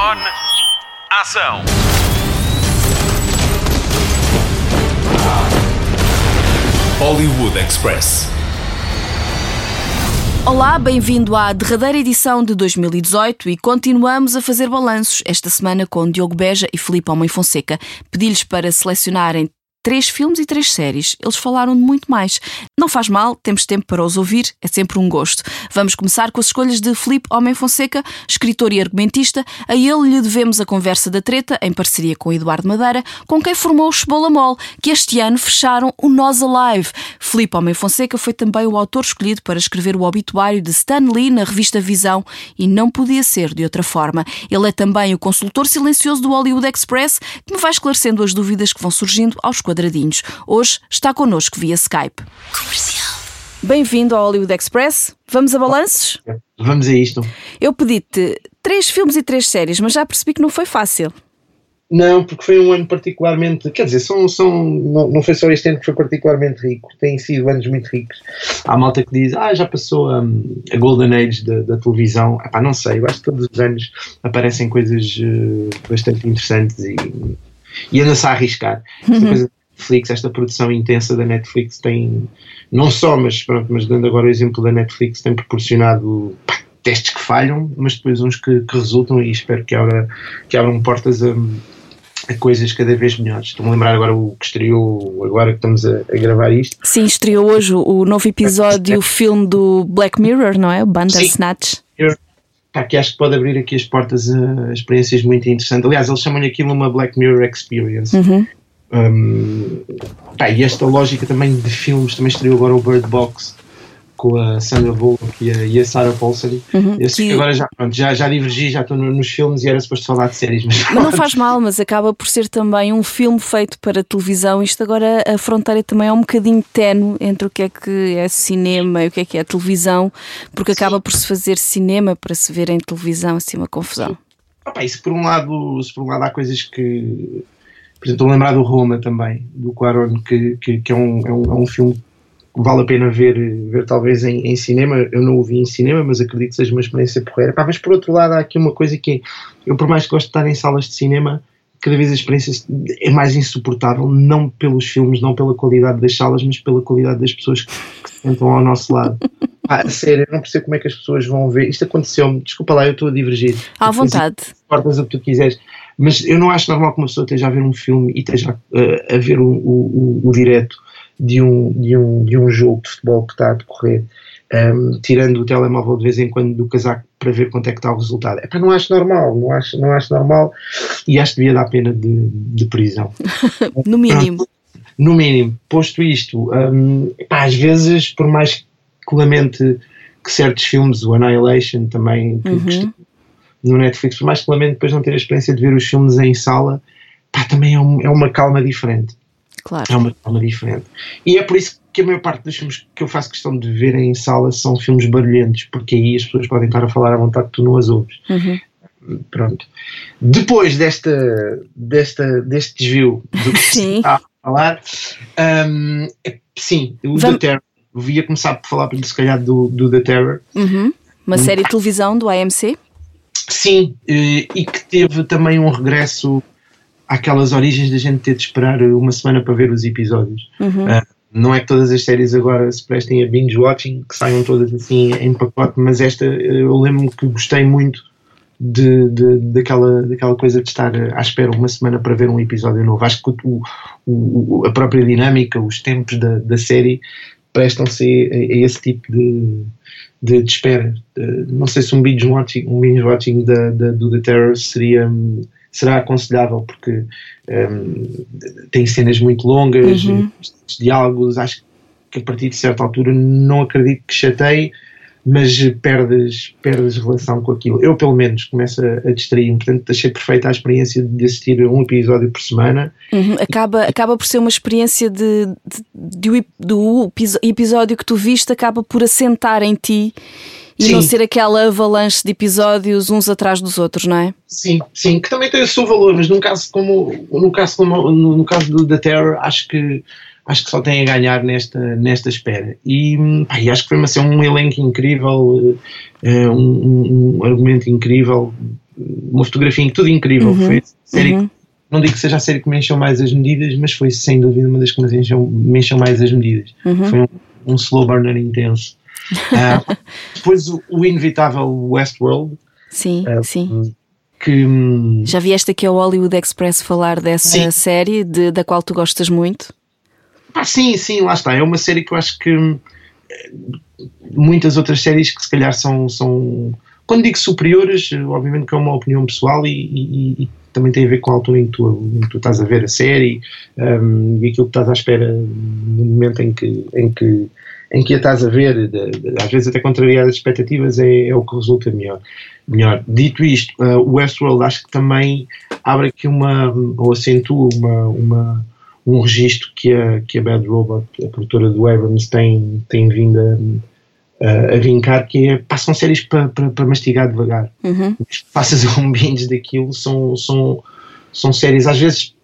On. Ação. Hollywood Express. Olá, bem-vindo à derradeira edição de 2018 e continuamos a fazer balanços esta semana com Diogo Beja e Filipe Homem Fonseca. Pedi-lhes para selecionarem três filmes e três séries. Eles falaram de muito mais. Não faz mal, temos tempo para os ouvir, é sempre um gosto. Vamos começar com as escolhas de Felipe Homem Fonseca, escritor e argumentista. A ele lhe devemos a conversa da treta, em parceria com Eduardo Madeira, com quem formou o Cebola Mol, que este ano fecharam o Nós Alive. Felipe Homem Fonseca foi também o autor escolhido para escrever o obituário de Stan Lee na revista Visão e não podia ser de outra forma. Ele é também o consultor silencioso do Hollywood Express, que me vai esclarecendo as dúvidas que vão surgindo aos quadradinhos. Hoje está connosco via Skype. Bem-vindo ao Hollywood Express. Vamos a balanços? Vamos a isto. Eu pedi-te três filmes e três séries, mas já percebi que não foi fácil. Não, porque foi um ano particularmente. Quer dizer, são, são, não, não foi só este ano que foi particularmente rico, têm sido anos muito ricos. Há malta que diz, ah, já passou um, a Golden Age da, da televisão. Epá, não sei, eu acho que todos os anos aparecem coisas uh, bastante interessantes e, e anda-se a arriscar. Esta Uhum. coisa Netflix, esta produção intensa da Netflix tem, não só, mas pronto, mas dando agora o exemplo da Netflix, tem proporcionado pá, testes que falham, mas depois uns que, que resultam e espero que, abra, que abram portas a, a coisas cada vez melhores. Estou-me a lembrar agora o que estreou, agora que estamos a, a gravar isto. Sim, estreou hoje o novo episódio, o filme do Black Mirror, não é? O Bandersnatch. Pá, que acho que pode abrir aqui as portas a experiências muito interessantes. Aliás, eles chamam-lhe aquilo uma Black Mirror Experience. Uhum. Um, pá, e esta lógica também de filmes, também estreou agora o Bird Box com a Sandra Bullock e a, e a Sarah Paulson. Uhum, que- agora já, pronto, já, já divergi, já estou no- nos filmes e era suposto falar de séries, mas, Mas não faz mal, mas acaba por ser também um filme feito para televisão. Isto agora a fronteira também é um bocadinho tenue entre o que é que é cinema e o que é que é televisão, porque acaba por se fazer cinema para se ver em televisão, assim uma confusão. Ah, pá, isso por um lado, se por um lado há coisas que. Por exemplo, estou a lembrar do Roma também, do Quaron, que, que, que é, um, é, um, é um filme que vale a pena ver, ver talvez em, em cinema. Eu não o vi em cinema, mas acredito que seja uma experiência porreira. Pá, mas por outro lado, há aqui uma coisa que é, eu, por mais que gosto de estar em salas de cinema, cada vez a experiência é mais insuportável, não pelos filmes, não pela qualidade das salas, mas pela qualidade das pessoas que, que se sentam ao nosso lado. A sério, eu não percebo como é que as pessoas vão ver. Isto aconteceu-me, desculpa lá, eu estou a divergir À vontade. cortas o que tu quiseres. Mas eu não acho normal que uma pessoa esteja a ver um filme e esteja uh, a ver o, o, o, direto de um, de, um, de um jogo de futebol que está a decorrer, um, tirando o telemóvel de vez em quando do casaco para ver quanto é que está o resultado. Epá, não acho normal, não acho, não acho normal e acho que devia dar pena de, de prisão. No mínimo. No mínimo, posto isto, um, epá, às vezes, por mais que lamente que certos filmes, o Annihilation também, que, que Uhum. No Netflix, por mais que lamente depois não ter a experiência de ver os filmes em sala, pá, também é, um- é uma calma diferente. Claro. É uma calma diferente. E é por isso que a maior parte dos filmes que eu faço questão de ver em sala são filmes barulhentos, porque aí as pessoas podem estar a falar à vontade que tu não as ouves. Uhum. Pronto. Depois desta, desta, deste desvio do que se está a falar, hum, é- sim, o Vamos- The Terror. Eu ia começar por falar, se calhar, do, do The Terror. Uhum. Uma série de televisão do AMC. Sim, eh, e que teve também um regresso àquelas origens da gente ter de esperar uma semana para ver os episódios. Uhum. Ah, não é que todas as séries agora se prestem a binge-watching, que saiam todas assim em pacote, mas esta eh, eu lembro-me que gostei muito de, de- daquela, daquela coisa de estar à espera uma semana para ver um episódio novo. Acho que o- o- a própria dinâmica, os tempos da, da série prestam-se a, a esse tipo de, de, de espera. Não sei se um binge-watching um binge -watching da, da, do The Terror seria, hum, será aconselhável, porque hum, tem cenas muito longas, Uhum. diálogos, acho que a partir de certa altura não acredito que chateie, mas perdes, perdes relação com aquilo. Eu, pelo menos, começo a, a distrair-me, portanto, achei perfeita a experiência de assistir a um episódio por semana. Uhum. Acaba, acaba por ser uma experiência de, de- de- do, episódio que tu viste, acaba por assentar em ti e Sim. não ser aquela avalanche de episódios uns atrás dos outros, não é? Sim, sim, que também tem o seu valor, mas num caso como no caso, como, no, no caso do The Terror, acho que acho que só tem a ganhar nesta, nesta espera. E, pá, e acho que foi uma, um elenco incrível, uh, um, um, argumento incrível, uma fotografia, tudo incrível. Uhum, foi série uhum. não digo que seja a série que me encheu mais as medidas, mas foi sem dúvida uma das que me encheu, me encheu mais as medidas. Uhum. Foi um, um, slow burner intenso. Uh, depois o, o, inevitável Westworld. Sim, uh, sim. Que, hum, Já vieste aqui ao Hollywood Express falar dessa sim. série de, da qual tu gostas muito? Ah, sim, sim, lá está. É uma série que eu acho que hum, muitas outras séries que se calhar são, são quando digo superiores, obviamente que é uma opinião pessoal e, e, e também tem a ver com a altura em que tu, em que tu estás a ver a série um, e aquilo que estás à espera no momento em que, em que, em que a estás a ver, de, de, às vezes até contrariar as expectativas, é, é, o que resulta melhor. melhor. Dito isto, uh, o Westworld acho que também abre aqui uma, ou acentua uma, uma um registro que a, que a Bad Robot, a produtora do Abrams, tem, tem vindo a, a vincar, que é, passam séries para pa, pa mastigar devagar. Uhum. Passas um binge daquilo, são, são, são séries, às vezes,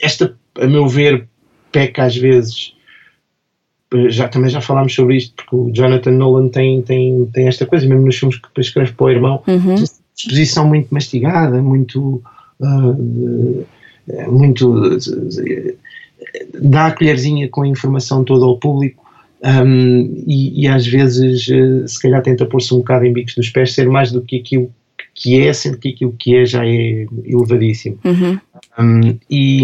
esta, a meu ver, peca às vezes, já, também já falámos sobre isto, porque o Jonathan Nolan tem, tem, tem esta coisa, mesmo nos filmes que escreve para o irmão, uhum. exposição muito mastigada, muito... Uh, muito dá a colherzinha com a informação toda ao público um, e, e, às vezes uh, se calhar tenta pôr-se um bocado em bicos dos pés, ser mais do que aquilo que é, sendo que aquilo que é já é elevadíssimo. Uhum. Um, e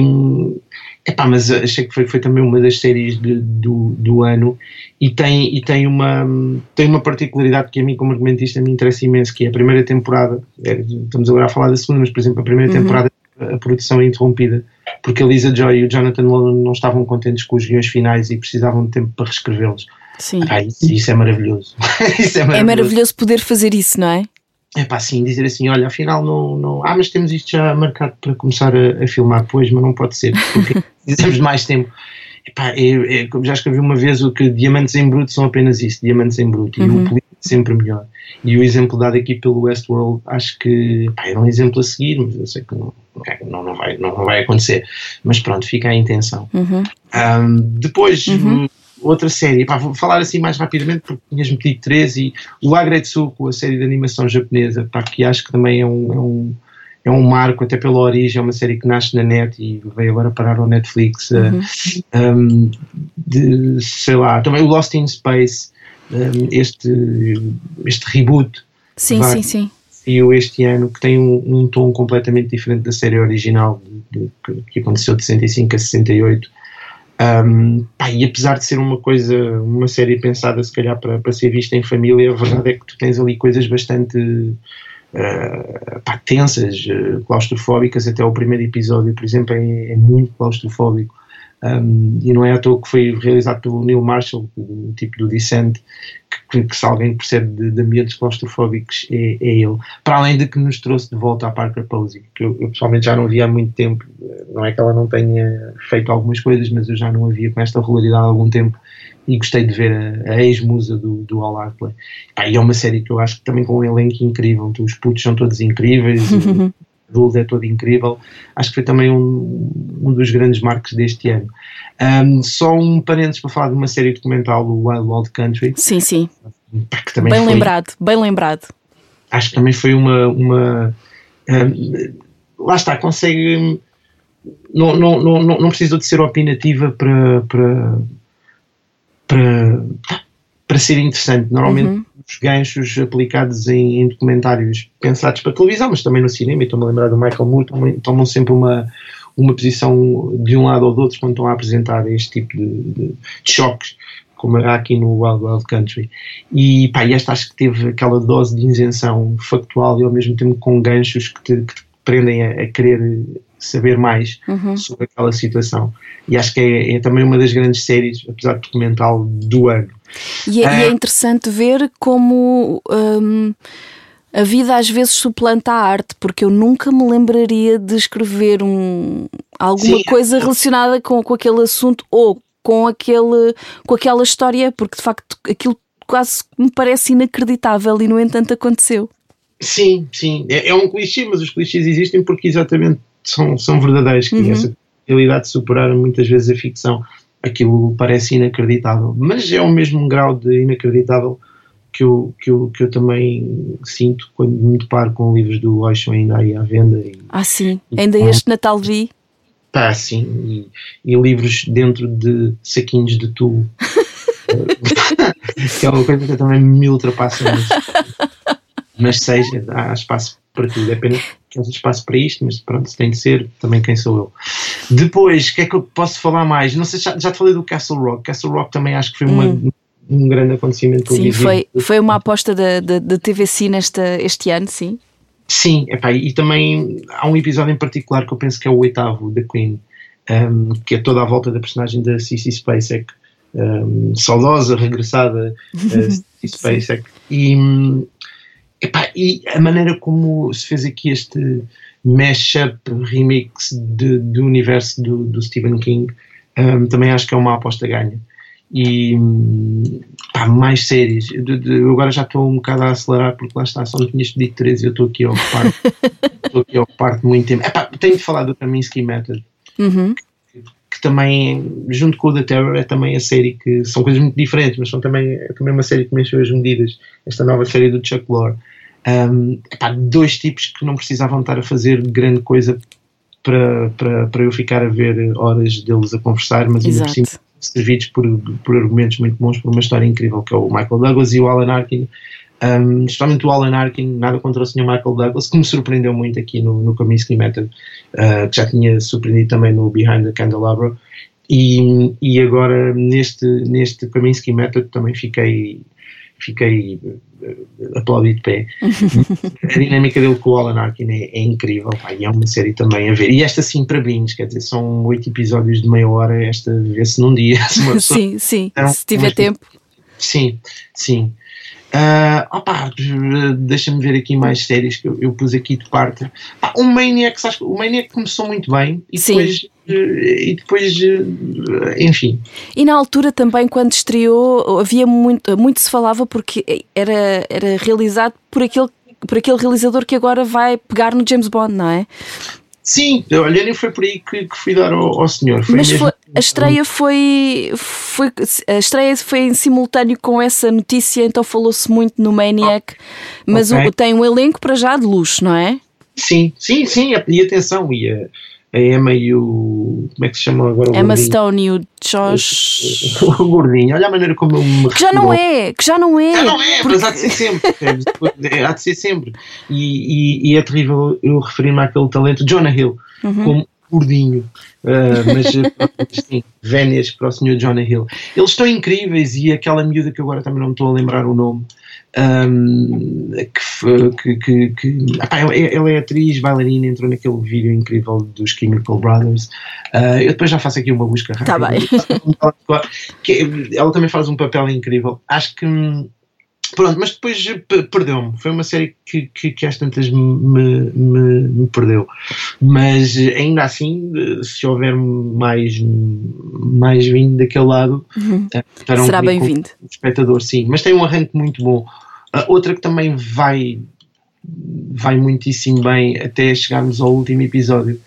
epá, mas achei que foi, foi também uma das séries de, do, do ano e tem, e tem, uma, tem uma particularidade que a mim, como argumentista, me interessa imenso, que é a primeira temporada, é, estamos agora a falar da segunda, mas por exemplo, a primeira uhum. temporada a produção é interrompida porque a Lisa Joy e o Jonathan Nolan não estavam contentes com os guiões finais e precisavam de tempo para reescrevê-los. Sim. Ah, isso, isso, é maravilhoso. isso é maravilhoso. É maravilhoso poder fazer isso, não é? É pá, sim, dizer assim, olha, afinal não, não. Ah, mas temos isto já marcado para começar a, a filmar depois, mas não pode ser, porque precisamos de mais tempo. Epá, é, é, já escrevi uma vez o que diamantes em bruto são apenas isso, diamantes em bruto, uhum. Sempre melhor. E o exemplo dado aqui pelo Westworld, acho que pá, era um exemplo a seguir, mas eu sei que não, não, não, vai, não, vai acontecer. Mas pronto, fica a intenção. Uhum. Um, depois, uhum. outra série, pá, vou falar assim mais rapidamente porque tinhas metido três e o Agretsuko, a série de animação japonesa, pá, que acho que também é um, é um é um marco até pela origem, é uma série que nasce na net e veio agora parar ao Netflix. Uhum. Uh, um, de, sei lá, também o Lost in Space, este, este reboot. Sim, sim, sim. Saiu este ano, que tem um, um, tom completamente diferente da série original, de, de, que, que, aconteceu de 65 a 68. Um, pá, e apesar de ser uma coisa, uma série pensada se calhar para, para ser vista em família, a verdade é que tu tens ali coisas bastante uh, pá, tensas, uh, claustrofóbicas. Até o primeiro episódio, por exemplo, é, é muito claustrofóbico. Um, e não é à toa que foi realizado pelo Neil Marshall, o tipo do Descent, que, que, se alguém percebe de, de ambientes claustrofóbicos é, é, ele. Para além de que nos trouxe de volta a Parker Posey, que eu, eu, pessoalmente já não via há muito tempo. Não é que ela não tenha feito algumas coisas, mas eu já não a via com esta regularidade há algum tempo e gostei de ver a, a ex-musa do, do All Out Play. e é uma série que eu acho que também com um elenco incrível, os putos são todos incríveis. Rules é todo incrível. Acho que foi também um, um dos grandes marcos deste ano. Um, só um parênteses para falar de uma série documental do Wild Wild Country. Sim, sim. bem foi, lembrado, bem lembrado. Acho que também foi uma. uma um, lá está, consegue. Não, não, não, não precisou de ser opinativa para, para, para, para ser interessante. Normalmente uhum os ganchos aplicados em, em, documentários pensados para televisão, mas também no cinema, e estou-me a lembrar do Michael Moore, tomam, tomam, sempre uma, uma posição de um lado ou do outro quando estão a apresentar este tipo de, de, de choques, como há aqui no Wild Wild Country. E, pá, e esta acho que teve aquela dose de isenção factual e ao mesmo tempo com ganchos que te, que te prendem a, a querer saber mais uhum. sobre aquela situação. E acho que é, é, também uma das grandes séries, apesar de documental, do ano. E é, é, é interessante ver como hum, a vida às vezes suplanta a arte, porque eu nunca me lembraria de escrever um, alguma Sim. coisa relacionada com, com aquele assunto ou com, aquele, com aquela história, porque de facto aquilo quase me parece inacreditável e no entanto aconteceu. Sim, sim. É, é um clichê, mas os clichês existem porque exatamente são, são verdadeiros, que uhum. essa realidade superaram muitas vezes a ficção. Aquilo parece inacreditável. Mas é o mesmo grau de inacreditável que eu, que eu, que eu também sinto quando me deparo com livros do Osho ainda aí à venda. E, ah, sim. Ainda este Natal vi. Pá, sim. E, e livros dentro de saquinhos de tubo. que é uma coisa que também me ultrapassa. Mas, mas seja, há espaço para tudo. É pena que haja espaço para isto, mas pronto, se tem de ser, também quem sou eu. Depois, o que é que eu posso falar mais? Não sei, já, já te falei do Castle Rock. Castle Rock também acho que foi uma, hum. um grande acontecimento. Sim, foi, foi uma aposta da, da, da TVC nesta, este ano, sim. Sim, epá, e também há um episódio em particular que eu penso que é o oitavo da Queen, um, que é toda a volta da personagem da CC Spacek, um, saudosa, regressada uh, Spacek. E, epá, e a maneira como se fez aqui este mashup, remix de, do universo do, do Stephen King, um, também acho que é uma aposta ganha. E pá, mais séries. Eu, agora já estou um bocado a acelerar porque lá está, só me tinhas pedido três e eu estou aqui a ocupar estou aqui a ocupar muito tempo. Epá, tenho de falar do Kaminsky Method. Uhum. Que, que, também, junto com o The Terror, é também a série que são coisas muito diferentes, mas são também, é também uma série que mexeu as medidas. Esta nova série do Chuck Lorre. Um, epá, dois tipos que não precisavam estar a fazer grande coisa para, para, para eu ficar a ver horas deles a conversar, mas ainda por cima servidos por, por argumentos muito bons, por uma história incrível, que é o Michael Douglas e o Alan Arkin. Um, justamente o Alan Arkin, nada contra o Sr. Michael Douglas, que me surpreendeu muito aqui no, no Comiskey Method, uh, que já tinha surpreendido também no Behind the Candelabra. E, e agora neste, neste Comiskey Method também fiquei fiquei aplaudido de pé. a dinâmica dele com o Alan Arkin é, é incrível, pá, e é uma série também a ver. E esta sim para bins, quer dizer, são oito episódios de meia hora, esta vê-se num dia. sim, sim, então, se tiver tempo. Sim, sim. Uh, opa, deixa-me ver aqui mais séries que eu, eu pus aqui de parte. Ah, o Maniac, sabes, o Maniac começou muito bem e Sim. depois, e depois, enfim. E na altura também, quando estreou, havia muito, muito se falava porque era, era realizado por aquele, por aquele realizador que agora vai pegar no James Bond, não é? Sim, olha, nem foi por aí que, que fui dar ao, ao senhor. Foi Mas foi, a estreia foi, foi, a estreia foi em simultâneo com essa notícia, então falou-se muito no Maniac, mas okay. o, tem um elenco para já de luxo, não é? Sim, sim, sim, e atenção, e a, a Emma e o. Como é que se chama agora? O Emma? Stone e o Josh. O, gordinho, olha a maneira como eu me. Que já não é, que já não é. Já não é, porque... mas há de ser sempre. há de ser sempre. E, e, e é terrível eu referir-me àquele talento, Jonah Hill, uhum. como gordinho. Uh, mas sim, vénias para o Sr. Jonah Hill. Eles estão incríveis e aquela miúda que agora também não me estou a lembrar o nome. Um, que, que, que apá, ela, ela, é atriz, bailarina, entrou naquele vídeo incrível dos Chemical Brothers. Uh, eu depois já faço aqui uma busca Tá bem. que, ela também faz um papel incrível. Acho que Pronto, mas depois perdeu-me. Foi uma série que, que, que às tantas me, me, me, perdeu. Mas ainda assim, se houver mais, mais vindo daquele lado, uhum. Eh, será bem-vindo. Espectador, sim. Mas tem um arranque muito bom. Uh, outra que também vai, vai muitíssimo bem até chegarmos ao último episódio,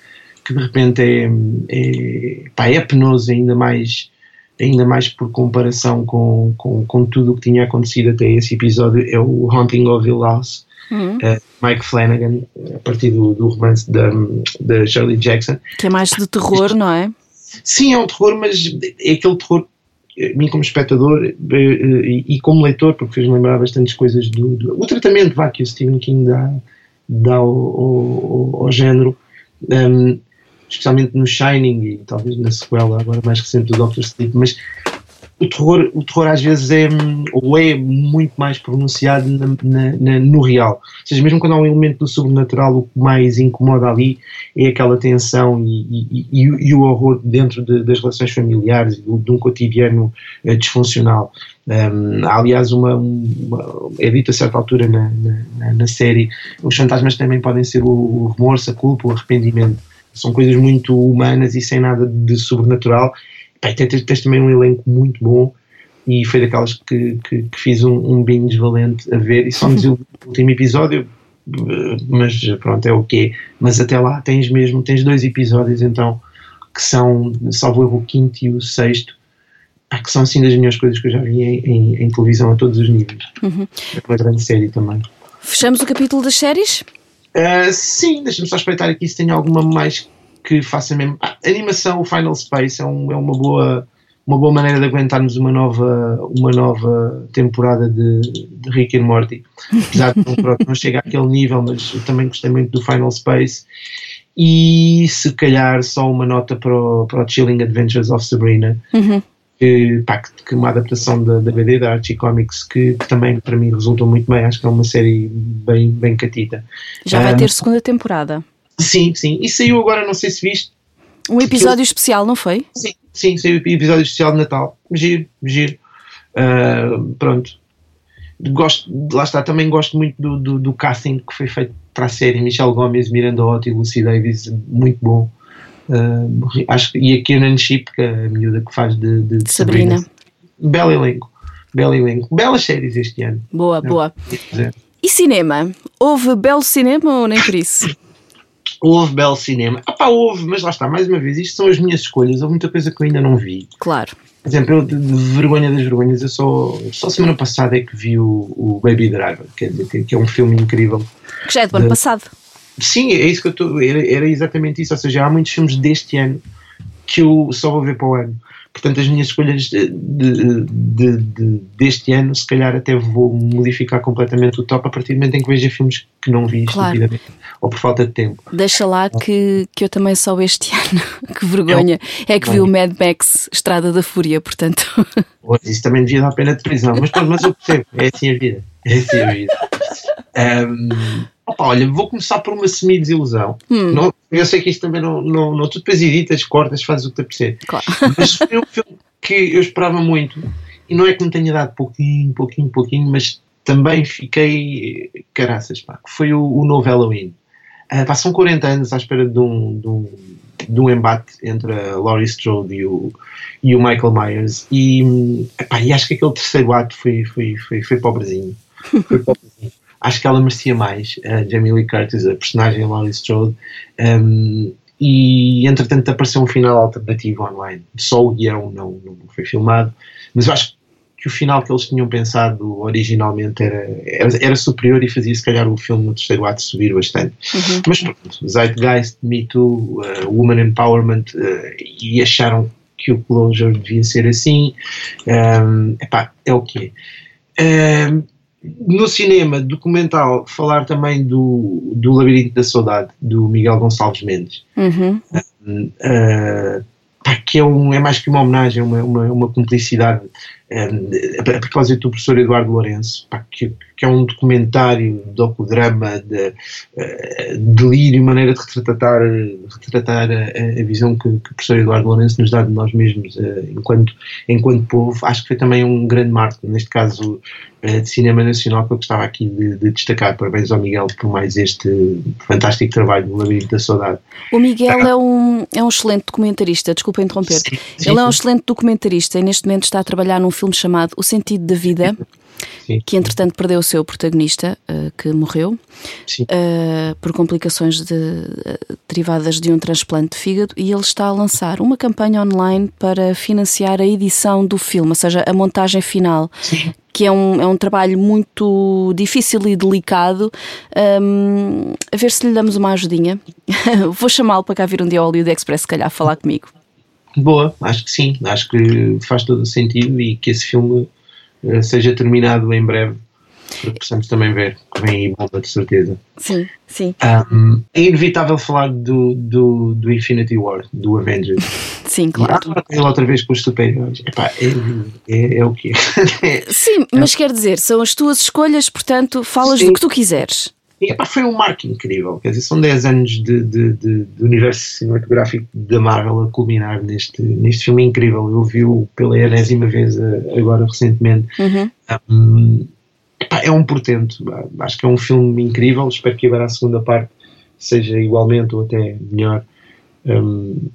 que de repente é, é, pá, é penoso ainda mais ainda mais por comparação com, com, com tudo o que tinha acontecido até esse episódio, é o Haunting of Hill House, uhum. uh, Mike Flanagan, a partir do, do romance da, da Shirley Jackson. Que é mais de terror, não é? Sim, é um terror, mas é aquele terror, a mim como espectador eh, e, e como leitor, porque fez-me lembrar bastantes coisas do, do, o tratamento vá, que o Stephen King dá, dá ao, ao, ao género. Um, especialmente no Shining e talvez na sequela agora mais recente do Doctor Sleep, mas o terror, o terror às vezes é ou é muito mais pronunciado na, na, na, no real. Ou seja, mesmo quando há um elemento do sobrenatural, o que mais incomoda ali é aquela tensão e, e, e, e o horror dentro de, das relações familiares, de, de um cotidiano uh, disfuncional. Um, há, aliás, uma, uma, é dito a certa altura na, série, os fantasmas também podem ser o, o remorso, a culpa, o arrependimento são coisas muito humanas e sem nada de sobrenatural. Pai, tens, tens, também um elenco muito bom e foi daquelas que, que, que fiz um, um binge valente a ver e só me o último episódio, mas pronto, é o okay. Mas até lá tens mesmo, tens dois episódios então que são, salvo erro, o quinto e o sexto, que são assim das melhores coisas que eu já vi em, em, em televisão a todos os níveis. Uhum. É uma grande série também. Fechamos o capítulo das séries? Uh, sim, deixa-me só espreitar aqui se tem alguma mais que faça mesmo. Ah, animação, o Final Space, é, um, é uma boa uma boa maneira de aguentarmos uma nova, uma nova temporada de, de Rick and Morty. Apesar de não, não chega àquele nível, mas eu também gostei muito do Final Space. E se calhar só uma nota para o, para o Chilling Adventures of Sabrina, Uhum. Que, pá, que, uma adaptação da, da BD, da Archie Comics, que, também para mim resultou muito bem. Acho que é uma série bem, bem catita. Já vai ter segunda temporada. Sim, sim. E saiu agora, não sei se viste, Um episódio especial, não foi? Sim, sim, saiu episódio especial de Natal. Giro, giro. Ah, pronto. Gosto, lá está, também gosto muito do, do, do casting que foi feito para a série. Michelle Gomes, Miranda Otto e Lucy Davis, muito bom. Ah, acho e a Kiernan Ship, que é a miúda que faz de, de, de Sabrina. Sabrina. Belo elenco. Belo elenco. Belas séries este ano. Boa, boa. Dizer, E cinema? Houve belo cinema ou nem por isso? Houve belo cinema. Ah pá, houve, mas lá está, mais uma vez, isto são as minhas escolhas. Houve muita coisa que eu ainda não vi. Claro. Por exemplo, eu de, vergonha das vergonhas, eu só, só semana passada é que vi o, o Baby Driver, que, que é um filme incrível. Que já é do ano De- passado. Sim, é isso que eu estou. Era, era exatamente isso. Ou seja, há muitos filmes deste ano que eu só vou ver para o ano. Portanto, as minhas escolhas de, de- de- de- deste ano, se calhar até vou modificar completamente o top a partir do momento em que veja filmes que não vi Claro. ou por falta de tempo. Deixa lá que, que eu também só este ano. que vergonha. É que vi o Mad Max Estrada da Fúria, portanto. Isso também devia dar pena de prisão, mas, pronto, mas eu percebo, é assim a vida. É assim a vida. Ahm, opa, olha, vou começar por uma semi-desilusão. Hum. Não- Eu sei que isto também não, não, não. Tu depois editas, cortas, fazes o que te apetecer. Claro. Mas foi um filme que eu esperava muito e não é que me tenha dado pouquinho, pouquinho, pouquinho, mas também fiquei caraças, pá, que foi o, o novo Halloween. Pá, são 40 anos à espera de um, de um, de um embate entre a Laurie Strode e o, e o Michael Myers e, hum, epá, e acho que aquele terceiro ato foi, foi, foi, foi pobrezinho. Foi pobrezinho. Acho que ela merecia mais, a Jamie Lee Curtis, a personagem Laurie Strode. Um, e entretanto apareceu um final alternativo online. Só o guião não, não foi filmado, mas eu acho que o final que eles tinham pensado originalmente era, era, era superior e fazia se calhar o filme no terceiro ato subir bastante. Uhum. Mas pronto, Zeitgeist, Me Too, uh, Woman Empowerment uh, e acharam que o closure devia ser assim. Um, epá, é o que é. Um, no cinema documental, falar também do, do Labirinto da Saudade, do Miguel Gonçalves Mendes. Uhum. Uh, que é, um, é mais que uma homenagem, uma, uma, uma cumplicidade um, a propósito do professor Eduardo Lourenço, pá, que, que é um documentário, docudrama de uh, delírio, maneira de retratar, retratar a, a visão que, que o professor Eduardo Lourenço nos dá de nós mesmos uh, enquanto, enquanto povo. Acho que foi também um grande marco, neste caso uh, de cinema nacional, que eu gostava aqui de, de destacar. Parabéns ao Miguel por mais este fantástico trabalho do Labirinto da Saudade. O Miguel é um, é um excelente documentarista, desculpa interromper-te. Ele é um excelente documentarista e neste momento está a trabalhar num filme chamado O Sentido da Vida, Sim. que entretanto perdeu o seu protagonista, uh, que morreu, uh, por complicações de, uh, derivadas de um transplante de fígado, e ele está a lançar uma campanha online para financiar a edição do filme, ou seja, a montagem final. Sim. Que é um, é um trabalho muito difícil e delicado. Um, a ver se lhe damos uma ajudinha. Vou chamá-lo para cá vir um dia ao Hollywood Express, se calhar, falar comigo. Boa, acho que sim, acho que faz todo o sentido e que esse filme uh, seja terminado em breve para que possamos também ver que vem aí bomba de certeza. Sim, sim. Um, é inevitável falar do, do, do, Infinity War, do Avengers. Sim, claro. E, ah, outra vez com os super-heróis. É, é, é, o quê? sim, mas quer dizer, são as tuas escolhas, portanto, falas sim. do que tu quiseres. E, epá, foi um marco incrível, quer dizer, são 10 anos de, de, de, de, universo cinematográfico da Marvel a culminar neste, neste filme incrível. Eu vi-o pela enésima vez agora recentemente. Uhum. Um, epá, é um portento, acho que é um filme incrível. Espero que agora a segunda parte seja igualmente ou até melhor. Um,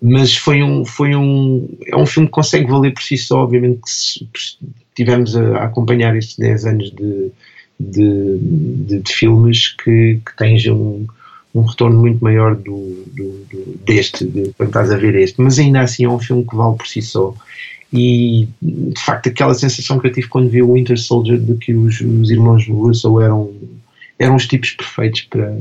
mas foi um, foi um, é um filme que consegue valer por si só. Obviamente que se tivemos a, a acompanhar estes 10 anos de, de, de, de filmes que, que tens um, um retorno muito maior do, do, do deste, de, quando estás a ver este, mas ainda assim é um filme que vale por si só. e de facto aquela sensação que eu tive quando vi o Winter Soldier de que os, os irmãos Russo eram, eram os tipos perfeitos para,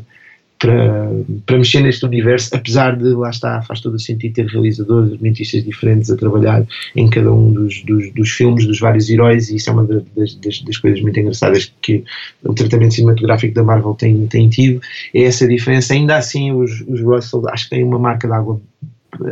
para, para mexer neste universo, apesar de lá está, faz todo o sentido ter realizadores, argumentistas diferentes a trabalhar em cada um dos, dos, dos filmes, dos vários heróis, e isso é uma das, das, das, coisas muito engraçadas que o tratamento cinematográfico da Marvel tem, tem tido, é essa diferença. Ainda assim, os, os Russell acho que têm uma marca de água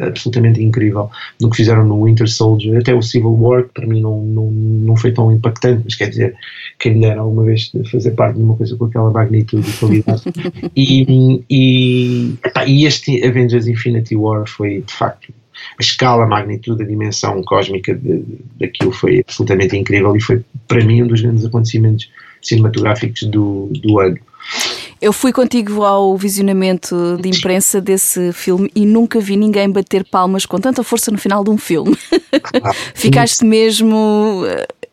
absolutamente incrível no que fizeram no Winter Soldier, até o Civil War, que para mim não, não, não foi tão impactante, mas quer dizer, quem me dera alguma vez fazer parte de uma coisa com aquela magnitude e qualidade. e, e, epá, e este Avengers Infinity War foi de facto a escala, a magnitude, a dimensão cósmica de, daquilo foi absolutamente incrível e foi para mim um dos grandes acontecimentos cinematográficos do, do ano. Eu fui contigo ao visionamento de imprensa desse filme e nunca vi ninguém bater palmas com tanta força no final de um filme. Ah, Ficaste mesmo.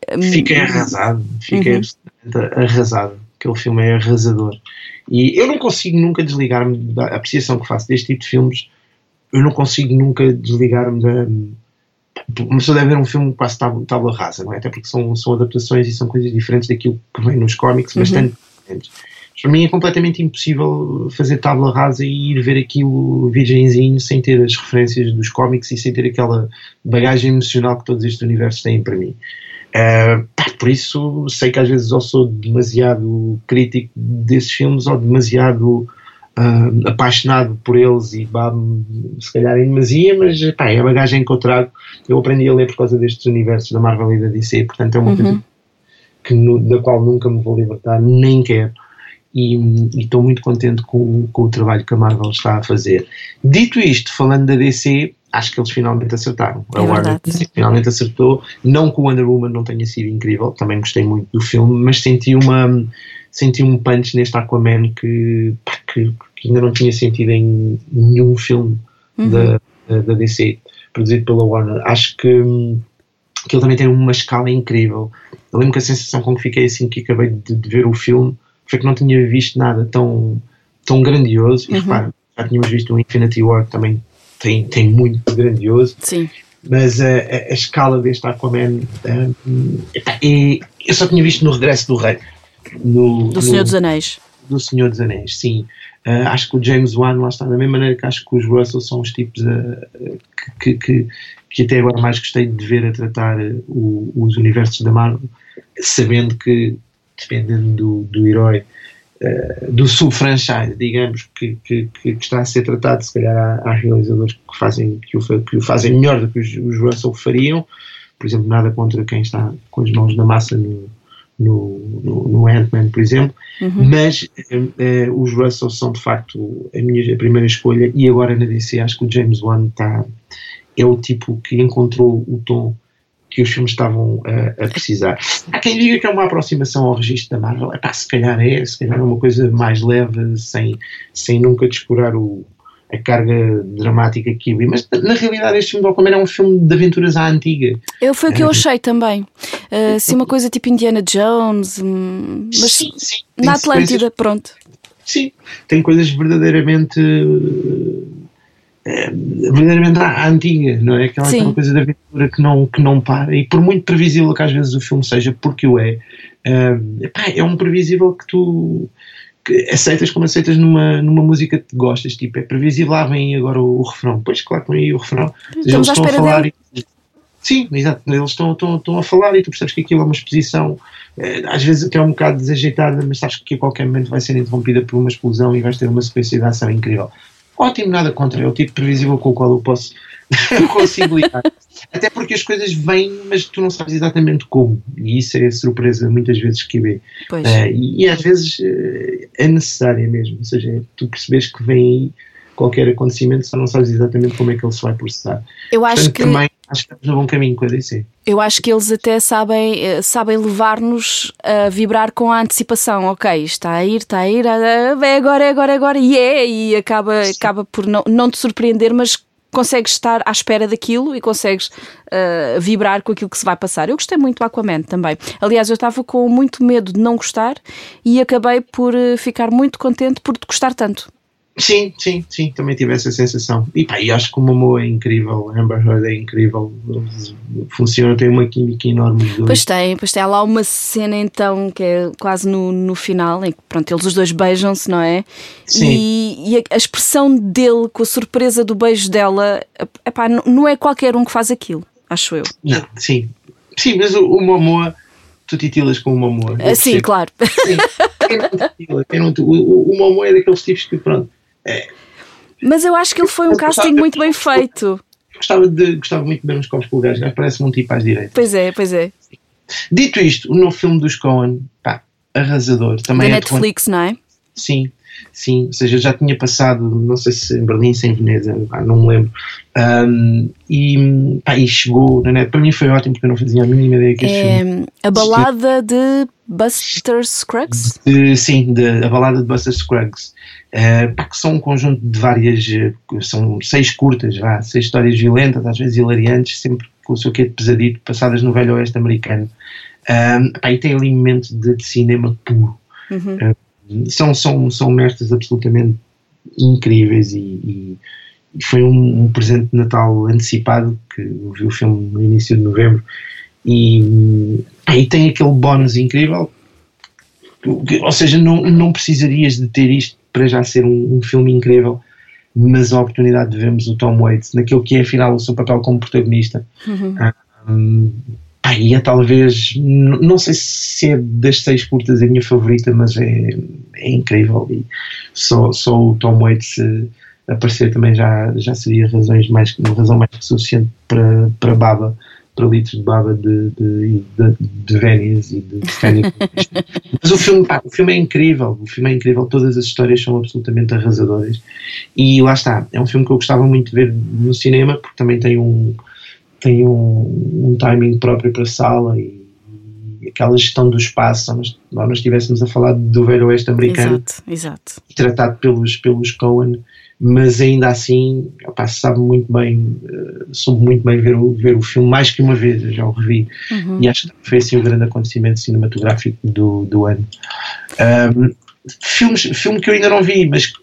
Eh, fiquei arrasado, fiquei uhum. absolutamente arrasado. Aquele filme é arrasador. E eu não consigo nunca desligar-me da apreciação que faço deste tipo de filmes. Eu não consigo nunca desligar-me da. Uma pessoa deve ver um filme quase tábua rasa, não é? Até porque são, são adaptações e são coisas diferentes daquilo que vem nos cómics, uhum. bastante diferentes para mim é completamente impossível fazer tábua rasa e ir ver aquilo virgenzinho sem ter as referências dos cómics e sem ter aquela bagagem emocional que todos estes universos têm para mim. Uh, por isso, sei que às vezes ou sou demasiado crítico desses filmes ou demasiado uh, apaixonado por eles e bah, se calhar em demasia, mas pá, é a bagagem que eu trago. Eu aprendi a ler por causa destes universos da Marvel e da DC, portanto é uma uhum. coisa que, no, da qual nunca me vou libertar, nem quero e, estou muito contente com, com, o trabalho que a Marvel está a fazer. Dito isto, falando da DC, acho que eles finalmente acertaram. É a Warner finalmente acertou. Não que o Wonder Woman não tenha sido incrível, também gostei muito do filme, mas senti uma senti um punch neste Aquaman que, pá, que, que, ainda não tinha sentido em nenhum filme uhum. da, da, DC produzido pela Warner. Acho que, que ele também tem uma escala incrível. Eu lembro que a sensação com que fiquei assim que acabei de, de ver o filme foi que não tinha visto nada tão, tão grandioso. Uhum. E repara, já tínhamos visto o Infinity War, que também tem, tem muito grandioso. Sim. Mas a, a, a escala deste Aquaman um, é, eu só tinha visto no Regresso do Rei. No, do Senhor dos Anéis. Do Senhor dos Anéis, sim. Uh, acho que o James Wan, lá está, da mesma maneira que acho que os Russell são os tipos uh, que, que, que, até agora mais gostei de ver a tratar uh, os universos da Marvel, sabendo que dependendo do, do herói, uh, do sub-franchise, digamos, que, que, que, está a ser tratado, se calhar há, há realizadores que, fazem, que, o, que o fazem melhor do que os, os Russell fariam, por exemplo, nada contra quem está com as mãos na massa no, no, no, no Ant-Man, por exemplo, uhum. mas uh, uh, os Russell são de facto a minha a primeira escolha. E agora na DC acho que o James Wan está é o tipo que encontrou o tom que os filmes estavam a, a, precisar. Há quem diga que é uma aproximação ao registro da Marvel. Epá, se calhar é, se calhar é uma coisa mais leve, sem, sem nunca descurar o, a carga dramática que havia. Mas na realidade este filme do Aquaman é um filme de aventuras à antiga. Eu foi o que eu achei também. Uh, assim, uma coisa tipo Indiana Jones, hum, mas sim, sim, na Atlântida, pronto. Sim, tem coisas verdadeiramente é, verdadeiramente à antiga, não é? Aquela, aquela, coisa da aventura que não, que não para, e por muito previsível que às vezes o filme seja, porque o é, é, é um previsível que tu que aceitas como aceitas numa, numa música que gostas, tipo, é previsível, lá vem agora o, o refrão, pois claro que vem aí o refrão, eles estão a falar e, Sim, exato, eles estão, estão, estão a falar e tu percebes que aquilo é uma exposição, é, às vezes até um bocado desajeitada, mas sabes que a qualquer momento vai ser interrompida por uma explosão e vais ter uma sequência de ação incrível. Ótimo, nada contra, é o tipo previsível com o qual eu posso eu consigo lidar. Até porque as coisas vêm, mas tu não sabes exatamente como. E isso é a surpresa muitas vezes que vê. Uh, e, e, às vezes uh, é necessária mesmo. Ou seja, tu percebes que vem aí qualquer acontecimento, só não sabes exatamente como é que ele se vai processar. Eu acho Portanto, que. Também, acho que estamos no bom caminho com a DC. Eu acho que eles até sabem, eh, sabem levar-nos a vibrar com a antecipação. Ok, está a ir, está a ir, é agora, é agora, é agora, e é, e acaba, acaba por não, não te surpreender, mas consegues estar à espera daquilo e consegues uh, vibrar com aquilo que se vai passar. Eu gostei muito do Aquaman também. Aliás, eu estava com muito medo de não gostar e acabei por uh, ficar muito contente por te gostar tanto. Sim, sim, sim, também tive essa sensação. E pá, e acho que o Momoa é incrível, Amber Heard é incrível, funciona, tem uma química enorme. Pois tem, pois tem. Há lá uma cena então que é quase no, no final, em que pronto, eles os dois beijam-se, não é? Sim. E, e a, a, expressão dele com a surpresa do beijo dela, epá, não, não é qualquer um que faz aquilo, acho eu. Não, sim. Sim, mas o, o Momoa, tu titilas com o Momoa. Ah, sim, claro. Sim. Quem não, o, o, o Momoa é daqueles tipos que, pronto é. Mas eu acho que ele foi um casting muito bem feito. Gostava, de, gostava muito de ver uns copos polegares, parece-me um tipo às direitas. Pois é, pois é. Dito isto, o novo filme dos Coen, pá, arrasador. Também da é Netflix, não é? Sim, sim. Ou seja, já tinha passado, não sei se em Berlim, se em Veneza, não me lembro. Um, e, pá, e chegou. Para mim foi ótimo porque eu não fazia a mínima ideia que este é, filme. A balada de Buster Scruggs? De, sim, de, a balada de Buster Scruggs. Uh, que são um conjunto de várias, eh, são seis curtas, vá, seis histórias violentas, às vezes hilariantes, sempre com o seu quê de pesadito, passadas no velho oeste americano. Pá, e tem ali momentos de, de cinema puro. Uhum. Uh, são, são, são mestres absolutamente incríveis e, e, foi um, um, presente de Natal antecipado, que eu vi o filme no início de novembro, e, e tem aquele bónus incrível, ou seja, não, não precisarias de ter isto para já ser um, um filme incrível, mas a oportunidade de vermos o Tom Waits naquilo que é afinal o seu papel como protagonista. Uhum. Um, e é talvez, não sei se é das seis curtas a minha favorita, mas é, é incrível. E só, só o Tom Waits uh, aparecer também já, já seria razões mais, uma razão mais que suficiente para, para Baba para litros de baba de, de, de, de Venice e de Stanley Mas o filme, pá, o filme é incrível, o filme é incrível, todas as histórias são absolutamente arrasadoras. E lá está, é um filme que eu gostava muito de ver no cinema porque também tem um, tem um, um timing próprio para a sala e, e aquela gestão do espaço, nós, nós estivéssemos a falar do velho oeste americano exato, exato. tratado pelos, pelos Cohen mas ainda assim opa, sabe muito bem, uh, soube muito bem ver o, ver o filme mais que uma vez, eu já o revi uhum. e acho que foi assim um grande acontecimento cinematográfico do, do ano. Um, filmes, filme que eu ainda não vi, mas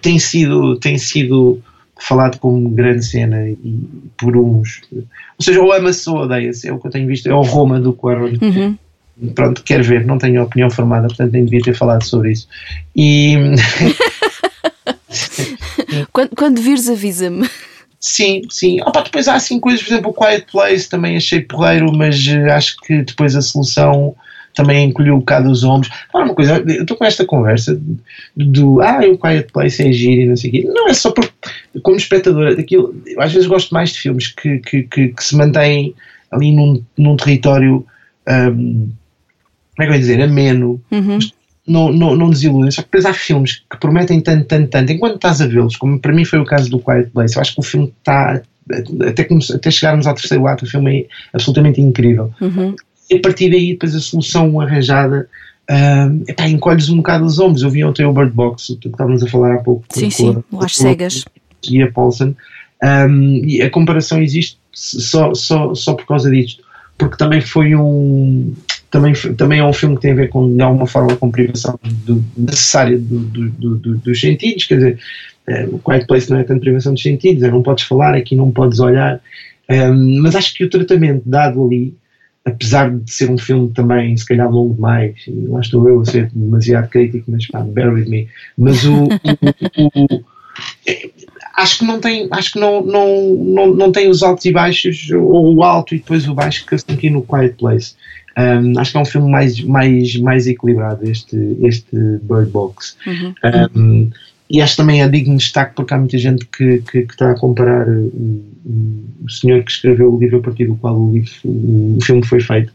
tem sido, tem sido falado como grande cena e por uns. Ou seja, ou ama-se ou odeia-se, é o que eu tenho visto, é o Roma do Quaron. Uhum. Pronto, quero ver, não tenho opinião formada, portanto nem devia ter falado sobre isso. E. quando, quando vires, avisa-me. Sim, sim. Opa, depois há assim coisas, por exemplo, o Quiet Place também achei porreiro, mas uh, acho que depois a solução também encolheu um bocado os ombros. Agora, uma coisa, eu estou com esta conversa do ah, o Quiet Place é giro e não sei o quê. Não, é só porque, como espectadora daquilo, eu às vezes gosto mais de filmes que, que, que, que se mantêm ali num, num território, um, como é que eu ia dizer, ameno, uhum não, não, não desiludem. Só que depois há filmes que prometem tanto, tanto, tanto. Enquanto estás a vê-los, como para mim foi o caso do Quiet Place, eu acho que o filme está. Até, até chegarmos ao terceiro ato, o filme é absolutamente incrível. Uhum. E a partir daí, depois a solução arranjada. Uh, epá, encolhes um bocado os ombros. Eu vi ontem o Bird Box, que estávamos a falar há pouco. Sim, sim, o As Cegas. E a Paulson. Um, e a comparação existe só, só, só por causa disto. Porque também foi um também, também é um filme que tem a ver com, de alguma forma, com privação do, necessária do, do, do, dos sentidos, quer dizer, é, o Quiet Place não é tanto privação dos sentidos, é, não podes falar, aqui não podes olhar, é, mas acho que o tratamento dado ali, apesar de ser um filme também, se calhar, longo demais, e lá estou eu a ser demasiado crítico, mas pá, bear with me, mas o, o, o é, acho que não tem, acho que não, não, não, não tem os altos e baixos, ou o alto e depois o baixo que eu aqui no Quiet Place. Um, acho que é um filme mais, mais, mais equilibrado, este, este Bird Box. Uhum. Um, e acho também é digno de destaque porque há muita gente que, que, que está a comparar o, o, senhor que escreveu o livro a partir do qual o, livro, o, filme foi feito,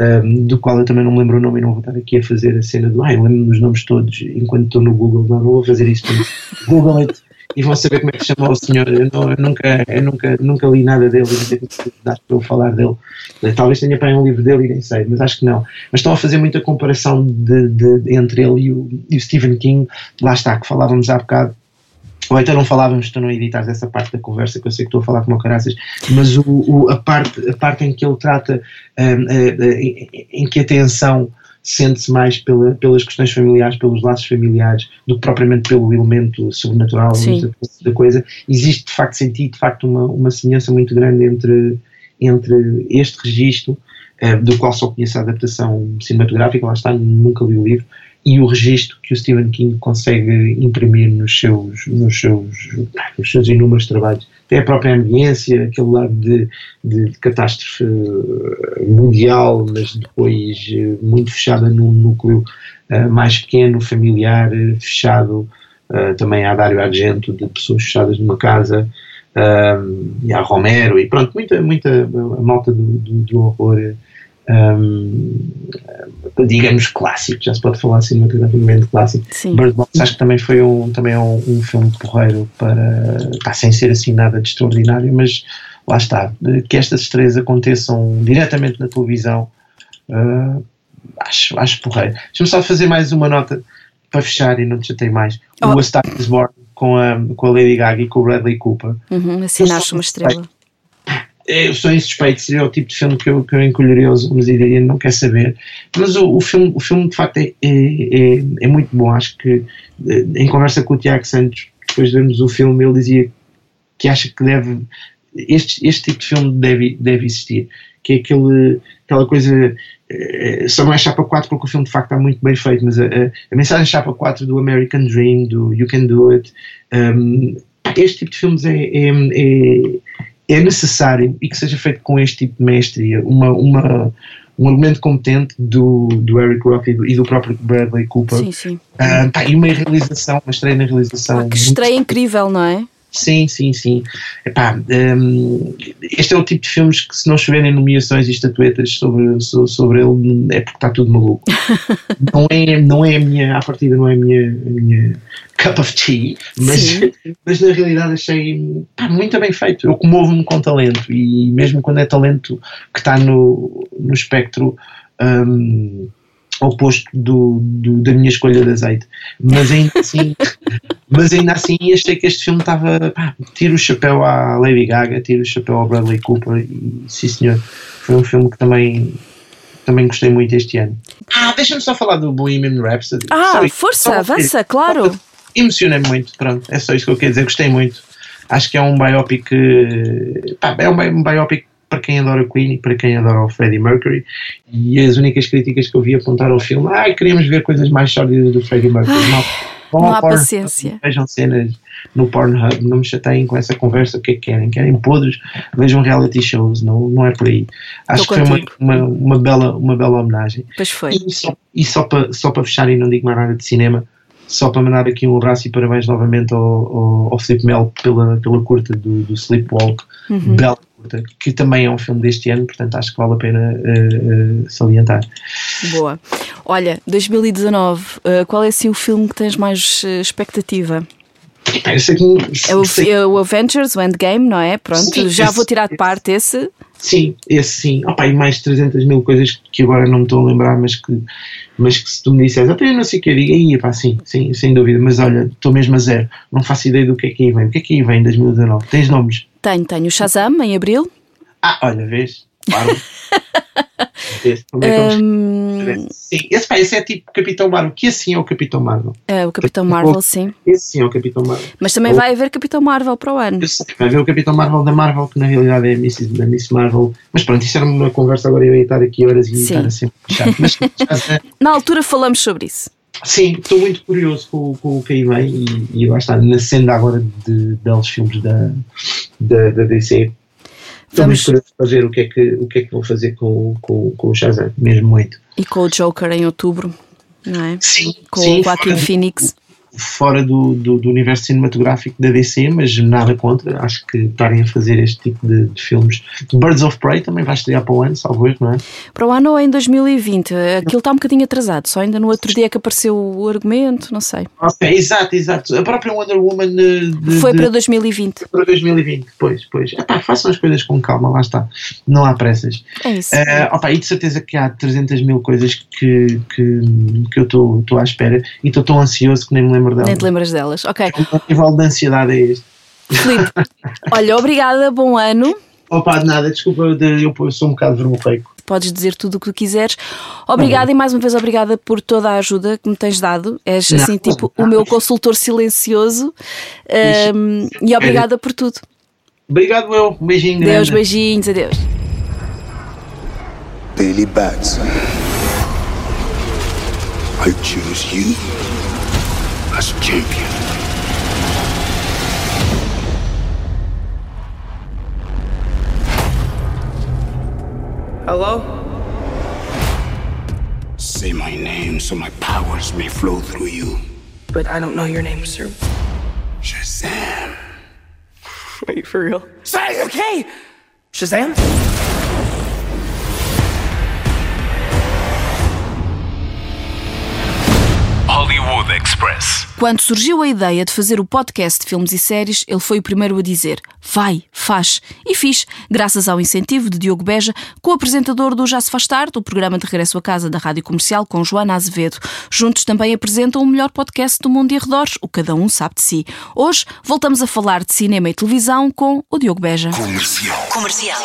um, do qual eu também não me lembro o nome e não vou estar aqui a fazer a cena do. Ai, ah, lembro-me dos nomes todos enquanto estou no Google. Não, não vou fazer isso. Google it e vão saber como é que chama o senhor. Eu, não, eu, nunca, eu nunca, nunca li nada dele, não tenho possibilidade para eu falar dele. Talvez tenha para um livro dele e nem sei, mas acho que não. Mas estão a fazer muita comparação de, de, entre ele e o, e o Stephen King, lá está, que falávamos há bocado ou então não falávamos, tu não editas essa parte da conversa, que eu sei que estou a falar com o caraças, mas o, o, a, parte, a parte em que ele trata, um, uh, em, em, que a tensão sente-se mais pela, pelas questões familiares, pelos laços familiares, do que propriamente pelo elemento sobrenatural da coisa. Existe de facto sentido, de facto, uma, uma semelhança muito grande entre, entre este registro, eh, do qual só conheço a adaptação cinematográfica, lá está, nunca li o livro, e o registro que o Stephen King consegue imprimir nos seus, nos seus, nos seus inúmeros trabalhos. Tem a própria ambiência, aquele lado de, de, de catástrofe eh, mundial, mas depois eh, muito fechada num núcleo eh, mais pequeno, familiar, fechado. eh, também há Dário Argento, de pessoas fechadas numa casa, um, e há Romero, e pronto, muita, muita malta do, do, do horror, um, digamos, clássico, já se pode falar cinematograficamente clássico. Sim. Bird Box acho que também foi um, também é um, um filme porreiro para, pá, sem ser assim nada de extraordinário, mas lá está, que estas estreias aconteçam diretamente na televisão, uh, acho, acho porreiro. Deixa-me só fazer mais uma nota para fechar e não te chatei mais. Oh. O A Star is Born com a, com a Lady Gaga e com o Bradley Cooper. Uhum, assinaste uma estrela. Eu sou insuspeito, seria o tipo de filme que eu, que eu encolheria os e diria não quer saber. Mas o, o, filme, o filme, de facto, é, é, é, é muito bom. Acho que, eh, em conversa com o Tiago Santos, depois de vermos o filme, ele dizia que acha que deve. Este, este tipo de filme deve, deve existir. Que é aquele, aquela coisa. eh, Só não é chapa 4 porque o filme de facto está muito bem feito, mas a, a, mensagem chapa 4 do American Dream, do You Can Do It, um, este tipo de filmes é, é, é, é necessário e que seja feito com este tipo de mestria, uma, uma, um argumento competente do, do Eric Roth e do, e do próprio Bradley Cooper. Sim, sim. Ah, pá, e uma realização, uma estreia na realização. Ah, que estreia incrível, não é? Sim, sim, sim. Epá, hum, este é o tipo de filmes que, se não choverem nomeações e estatuetas sobre, so- sobre ele, é porque está tudo maluco. não, é, não é a minha, à partida, não é a minha, a minha cup of tea, mas, Sim. mas na realidade achei pá, muito bem feito. Eu comovo-me com talento e mesmo quando é talento que está no, no espectro. hum, oposto do, do- da minha escolha de azeite, mas ainda assim mas ainda assim achei que este filme estava. pá, Tiro o chapéu à Lady Gaga, tiro o chapéu ao Bradley Cooper e sim senhor, foi um filme que também, também gostei muito este ano. Ah, deixa-me só falar do Bohemian Rhapsody. Ah, Sorry, força, avança, claro. Emocionei-me muito, pronto, é só isso que eu quero dizer, gostei muito. Acho que é um biopic. Pá, é um, um biopic para quem adora Queen e para quem adora o Freddie Mercury. E as únicas críticas que eu vi apontar ao filme, ah, queríamos ver coisas mais sólidas do Freddie Mercury. Vão não ao há Pornhub, paciência. Vejam cenas no Pornhub, não me chateiem com essa conversa, o que é que querem? Querem podres? Vejam reality shows, não, não é por aí. Acho que foi uma, uma, uma, bela, uma bela homenagem. Pois foi. E só, e só para só para fechar, e não digo mais nada de cinema, só para mandar aqui um abraço e parabéns novamente ao, ao, ao Filipe Melo pela, pela curta do, do Sleepwalk, Uhum. bela curta, que também é um filme deste ano, portanto acho que vale a pena eh, eh, salientar. Boa. Olha, 2019, uh, qual é assim o filme que tens mais uh, expectativa? Eu sei que, É o, é o Avengers, o Endgame, não é? Pronto, Sim, já esse- vou tirar de esse. parte esse. Sim, esse sim. Opa, e mais 300 mil coisas que agora não me estou a lembrar, mas que, mas que se tu me disseres, até eu não sei o que, eu digo, aí, pá, sim, sim, sem dúvida, mas olha, estou mesmo a zero, não faço ideia do que é que aí vem. O que é que aí vem em 2019? Tens nomes? Tenho, tenho o Shazam em abril. Ah, olha, vês? Claro. Esse, é escrever? Sim, esse, pá, esse é tipo Capitão Marvel, que assim é o Capitão Marvel. é, o Capitão Marvel, sim. Esse sim é o Capitão Marvel. Mas também vai haver Capitão Marvel para o ano. Eu sei, vai ver o Capitão Marvel da Marvel, que na realidade é a Miss, da Miss Marvel. Mas pronto, isso era uma conversa, agora eu ia estar aqui horas e ia estar assim. Mas já- Na altura falamos sobre isso. Sim, estou muito curioso com, com o que aí vem e, e lá está, na senda agora de belos filmes da, da, da DC. Estou Vamos- muito curioso para ver o que é que, o que, é que vou fazer com, com, com o Shazam, mesmo muito. E com o Joker em outubro, não é? Sim, Com sim o Joaquin Phoenix. Fora do, do, do universo cinematográfico da DC, mas nada contra. Acho que estarem a fazer este tipo de, de filmes. Birds of Prey também vai estrear para o ano, salvo erro, não é? Para o ano ou em 2020. Aquilo está um bocadinho atrasado. Só ainda no outro dia que apareceu o argumento, não sei. Ok, exato, exato. A própria Wonder Woman eh, de, Foi de- para 2020. para 2020, pois, pois. Epá, façam as coisas com calma, lá está. Não há pressas. É isso. Eh, opa, e de certeza que há 300 mil coisas que, que, que eu estou à espera e estou tão ansioso que nem me lembro delas. Nem te lembras delas. Ok. O nível de ansiedade é este. Filipe, olha, obrigada, bom ano. Opa, de nada, desculpa, de- eu, eu sou um bocado verborreico. podes dizer tudo o que tu quiseres. Obrigada e mais uma vez obrigada por toda a ajuda que me tens dado. És Não, assim, tipo, não. o meu consultor silencioso. Um, e obrigada por tudo. Obrigado, eu. Um beijinho Deus, grande. beijinhos, adeus. Billy Batson. I choose you champion. Hello? Say my name so my powers may flow through you. But I don't know your name, sir. Shazam. Wait, for real? Say, okay! Shazam? Express. Quando surgiu a ideia de fazer o podcast de filmes e séries, ele foi o primeiro a dizer: vai, faz. E fiz, graças ao incentivo de Diogo Beja, co-apresentador do Já Se Faz Tarde, o programa de regresso a casa da Rádio Comercial com Joana Azevedo. Juntos também apresentam o melhor podcast do mundo e arredores, o Cada Um Sabe de Si. Hoje voltamos a falar de cinema e televisão com o Diogo Beja. Comercial.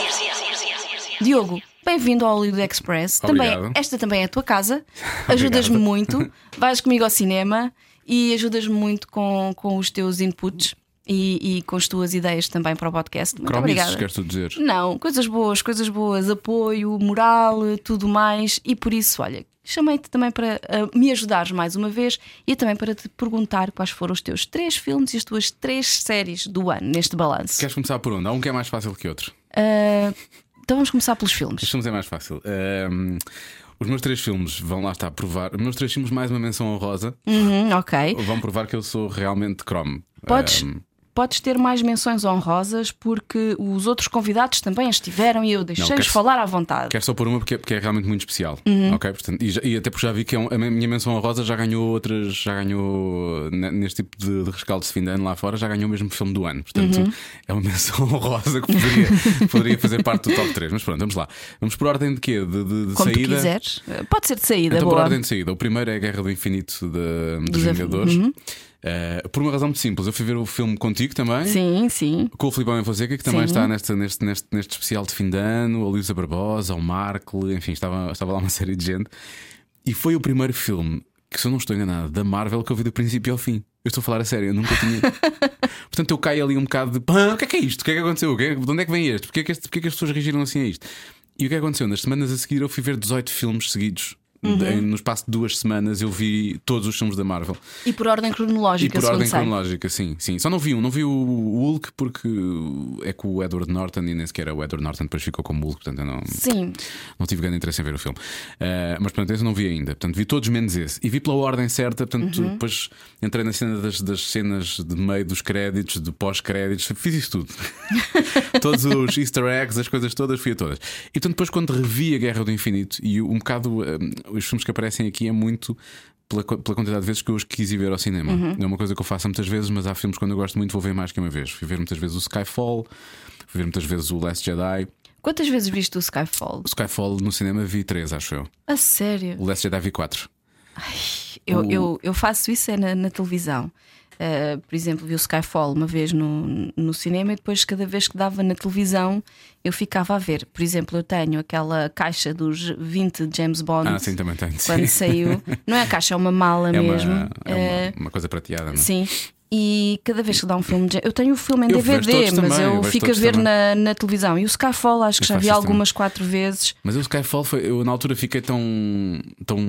Diogo, bem-vindo ao Hollywood Express. Também, esta também é a tua casa. Ajudas-me muito. Vais comigo ao cinema e ajudas-me muito com, com os teus inputs e, e com as tuas ideias também para o podcast. Muito Cromices, obrigada. queres tu dizer? Não, coisas boas, coisas boas, apoio, moral, tudo mais. E por isso, olha, chamei-te também para ah, me ajudares mais uma vez e também para te perguntar quais foram os teus três filmes e as tuas três séries do ano neste balanço. Queres começar por onde? Há um que é mais fácil que outro. Ah, então vamos começar pelos Os filmes. filmes é mais fácil. Ahm, os meus três filmes vão lá estar a provar. Os meus três filmes, mais uma menção honrosa, Uhum, ok. vão provar que eu sou realmente Chrome. Podes, Ahm, podes ter mais menções honrosas porque os outros convidados também estiveram e eu deixei-os falar à vontade. Quero só pôr uma porque é, porque é realmente muito especial. Uhum. Ok? Portanto, e, já- e até porque já vi que é um- a minha menção honrosa já ganhou outras, já ganhou ne- neste tipo de, de rescaldo de fim de ano lá fora, já ganhou o mesmo filme do ano. Portanto, Uhum. é uma menção honrosa que poderia, poderia fazer parte do top 3. Mas pronto, vamos lá. Vamos por ordem de quê? De, de- de Como tu saída. quiseres. Pode ser de saída, Então, por boa. ordem de saída, o primeiro é a Guerra do Infinito de- dos Dos Vingadores. Uh, por uma razão muito simples, eu fui ver o filme contigo também. Sim, sim. Com o Filipão em Fonseca, que também Sim. está neste, neste, neste, neste especial de fim de ano, a Luísa Barbosa, o Marco, enfim, estava, estava lá uma série de gente. E foi o primeiro filme, que se eu não estou enganado, da Marvel que eu vi do princípio ao fim. Eu estou a falar a sério, eu nunca tinha. Portanto, eu caio ali um bocado de pã, o que é que é isto? O que é que aconteceu? Que é- De onde é que vem este? Porquê é que, este, porquê é que as pessoas reagiram assim a isto? E o é que aconteceu? Nas semanas a seguir eu fui ver 18 filmes seguidos. Uhum. No espaço de duas semanas eu vi todos os filmes da Marvel. E por ordem E cronológica, por segundo ordem cronológica, sim, sim. Só não vi um, não vi o Hulk porque é com o Edward Norton e nem sequer é o Edward Norton, depois ficou como Hulk, portanto eu não, Sim. não tive grande interesse em ver o filme. Ah, mas portanto, esse eu não vi ainda. Portanto, vi todos menos esse. E vi pela ordem certa, portanto, Uhum. depois entrei na cena das, das cenas de meio dos créditos, de pós-créditos, fiz isso tudo. todos os easter eggs, as coisas todas, fui a todas. E portanto, depois quando revi a Guerra do Infinito e um bocado ah, os filmes que aparecem aqui é muito. Pela, pela quantidade de vezes que eu os quis ir ver ao cinema. Uhum. É uma coisa que eu faço muitas vezes, mas há filmes quando eu gosto muito vou ver mais que uma vez. Fui ver muitas vezes o Skyfall, fui ver muitas vezes o Last Jedi. Quantas vezes viste o Skyfall? O Skyfall no cinema vi três, acho eu. A sério? O Last Jedi vi quatro. Eu, O- eu, eu faço isso é na, na televisão. Uh, por exemplo, vi o Skyfall uma vez no, no cinema e depois, cada vez que dava na televisão, eu ficava a ver. Por exemplo, eu tenho aquela caixa dos 20 James Bond. Ah, sim, também tenho. Quando sim. saiu. Não é a caixa, é uma mala É, uma, mesmo. é Uh, uma, uma coisa prateada, não é? Sim. E cada vez que dá um filme de... Eu tenho o filme em Eu DVD, mas também, eu eu fico a ver também. na, na televisão. E o Skyfall acho que Eu já vi algumas quatro vezes. Mas o Skyfall foi. Eu na altura fiquei tão. tão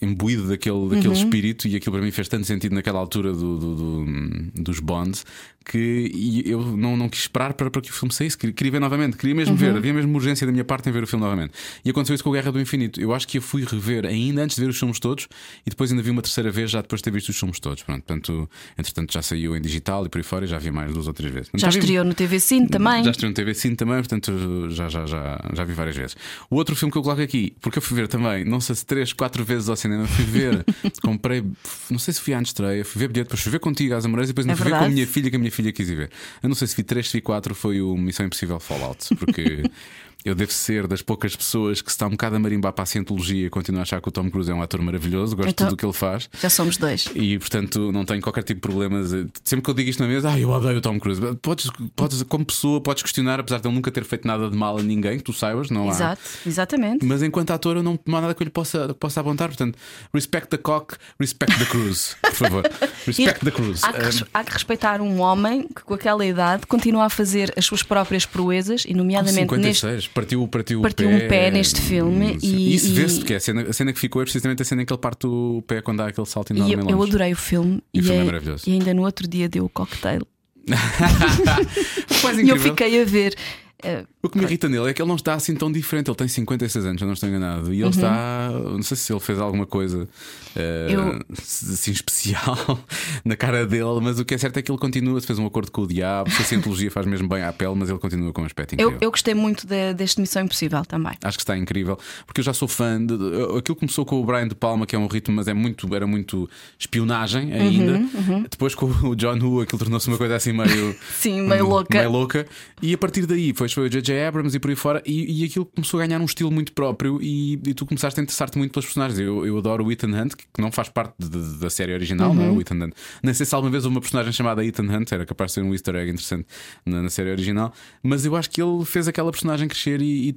imbuído daquele, daquele Uhum. espírito e aquilo para mim fez tanto sentido naquela altura do, do- do- dos Bonds que eu não, não quis esperar para, para que o filme saísse. Queria, ver novamente, queria mesmo Uhum. ver, havia mesmo urgência da minha parte em ver o filme novamente. E aconteceu isso com a Guerra do Infinito. Eu acho que eu fui rever ainda antes de ver os filmes todos e depois ainda vi uma terceira vez já depois de ter visto os filmes todos. Pronto, portanto, entretanto já saiu em digital e por aí fora e já vi mais duas ou três vezes. Já vi- estreou no TV Cine também. já estreou no TV Cine também, portanto já, já, já, já vi várias vezes. O outro filme que eu coloco aqui, porque eu fui ver também, não sei se três, quatro vezes ao cinema, fui ver, comprei, não sei se fui à estreia, fui ver bilhete, depois fui ver contigo às Amoreiras e depois É fui ver com a minha filha, que a minha filha quis ir ver. Eu não sei se vi três, se vi quatro, foi o Missão Impossível Fallout, porque eu devo ser das poucas pessoas que se está um bocado a marimbar para a cientologia e continua a achar que o Tom Cruise é um ator maravilhoso, gosto Então- de tudo o que ele faz. Já somos dois. E portanto não tenho qualquer tipo de problemas. Sempre que eu digo isto na mesa, ah, eu odeio o Tom Cruise. Podes, podes, como pessoa, podes questionar, apesar de ele nunca ter feito nada de mal a ninguém, que tu saibas, não há. Exato, exatamente. Mas enquanto ator, eu não, não há nada que eu lhe possa, possa apontar. Portanto, respect the cock, respect the cruise, por favor. Respect the cruise. Há que, há que respeitar um homem que, com aquela idade, continua a fazer as suas próprias proezas, e nomeadamente neste. 56, partiu, partiu, Partiu o um pé, pé neste filme e- Isso vê-se, e- porque a cena, a cena que ficou é precisamente a cena em que ele parte o pé quando dá aquele salto E enorme. eu, em eu longe. adorei o filme E o filme é é- maravilhoso. e ainda no outro dia deu o cocktail. E eu fiquei a ver. Eh, O que me irrita nele é que ele não está assim tão diferente. Ele tem 56 anos, eu não estou enganado. E ele está. Não sei se ele fez alguma coisa eh, Eu- assim especial na cara dele, mas o que é certo é que ele continua. Se fez um acordo com o diabo, se a cientologia faz mesmo bem à pele, mas ele continua com um aspecto incrível. eu, eu gostei muito de- deste Missão Impossível também. Acho que está incrível, porque eu já sou fã de, aquilo começou com o Brian de Palma, que é um ritmo, mas é muito, era muito espionagem ainda. Uhum, Depois com o John Woo, aquilo tornou-se uma coisa assim meio Sim, meio louca. meio louca. E a partir daí foi, foi o J.J. Abrams e por aí fora, e, e aquilo começou a ganhar um estilo muito próprio. E, e tu começaste a interessar-te muito pelos personagens. Eu, eu adoro o Ethan Hunt, que não faz parte de- de- da série original, não é? O Ethan Hunt. Nem sei se alguma vez houve uma personagem chamada Ethan Hunt, era capaz de ser um easter egg interessante na, na série original, mas eu acho que ele fez aquela personagem crescer e, e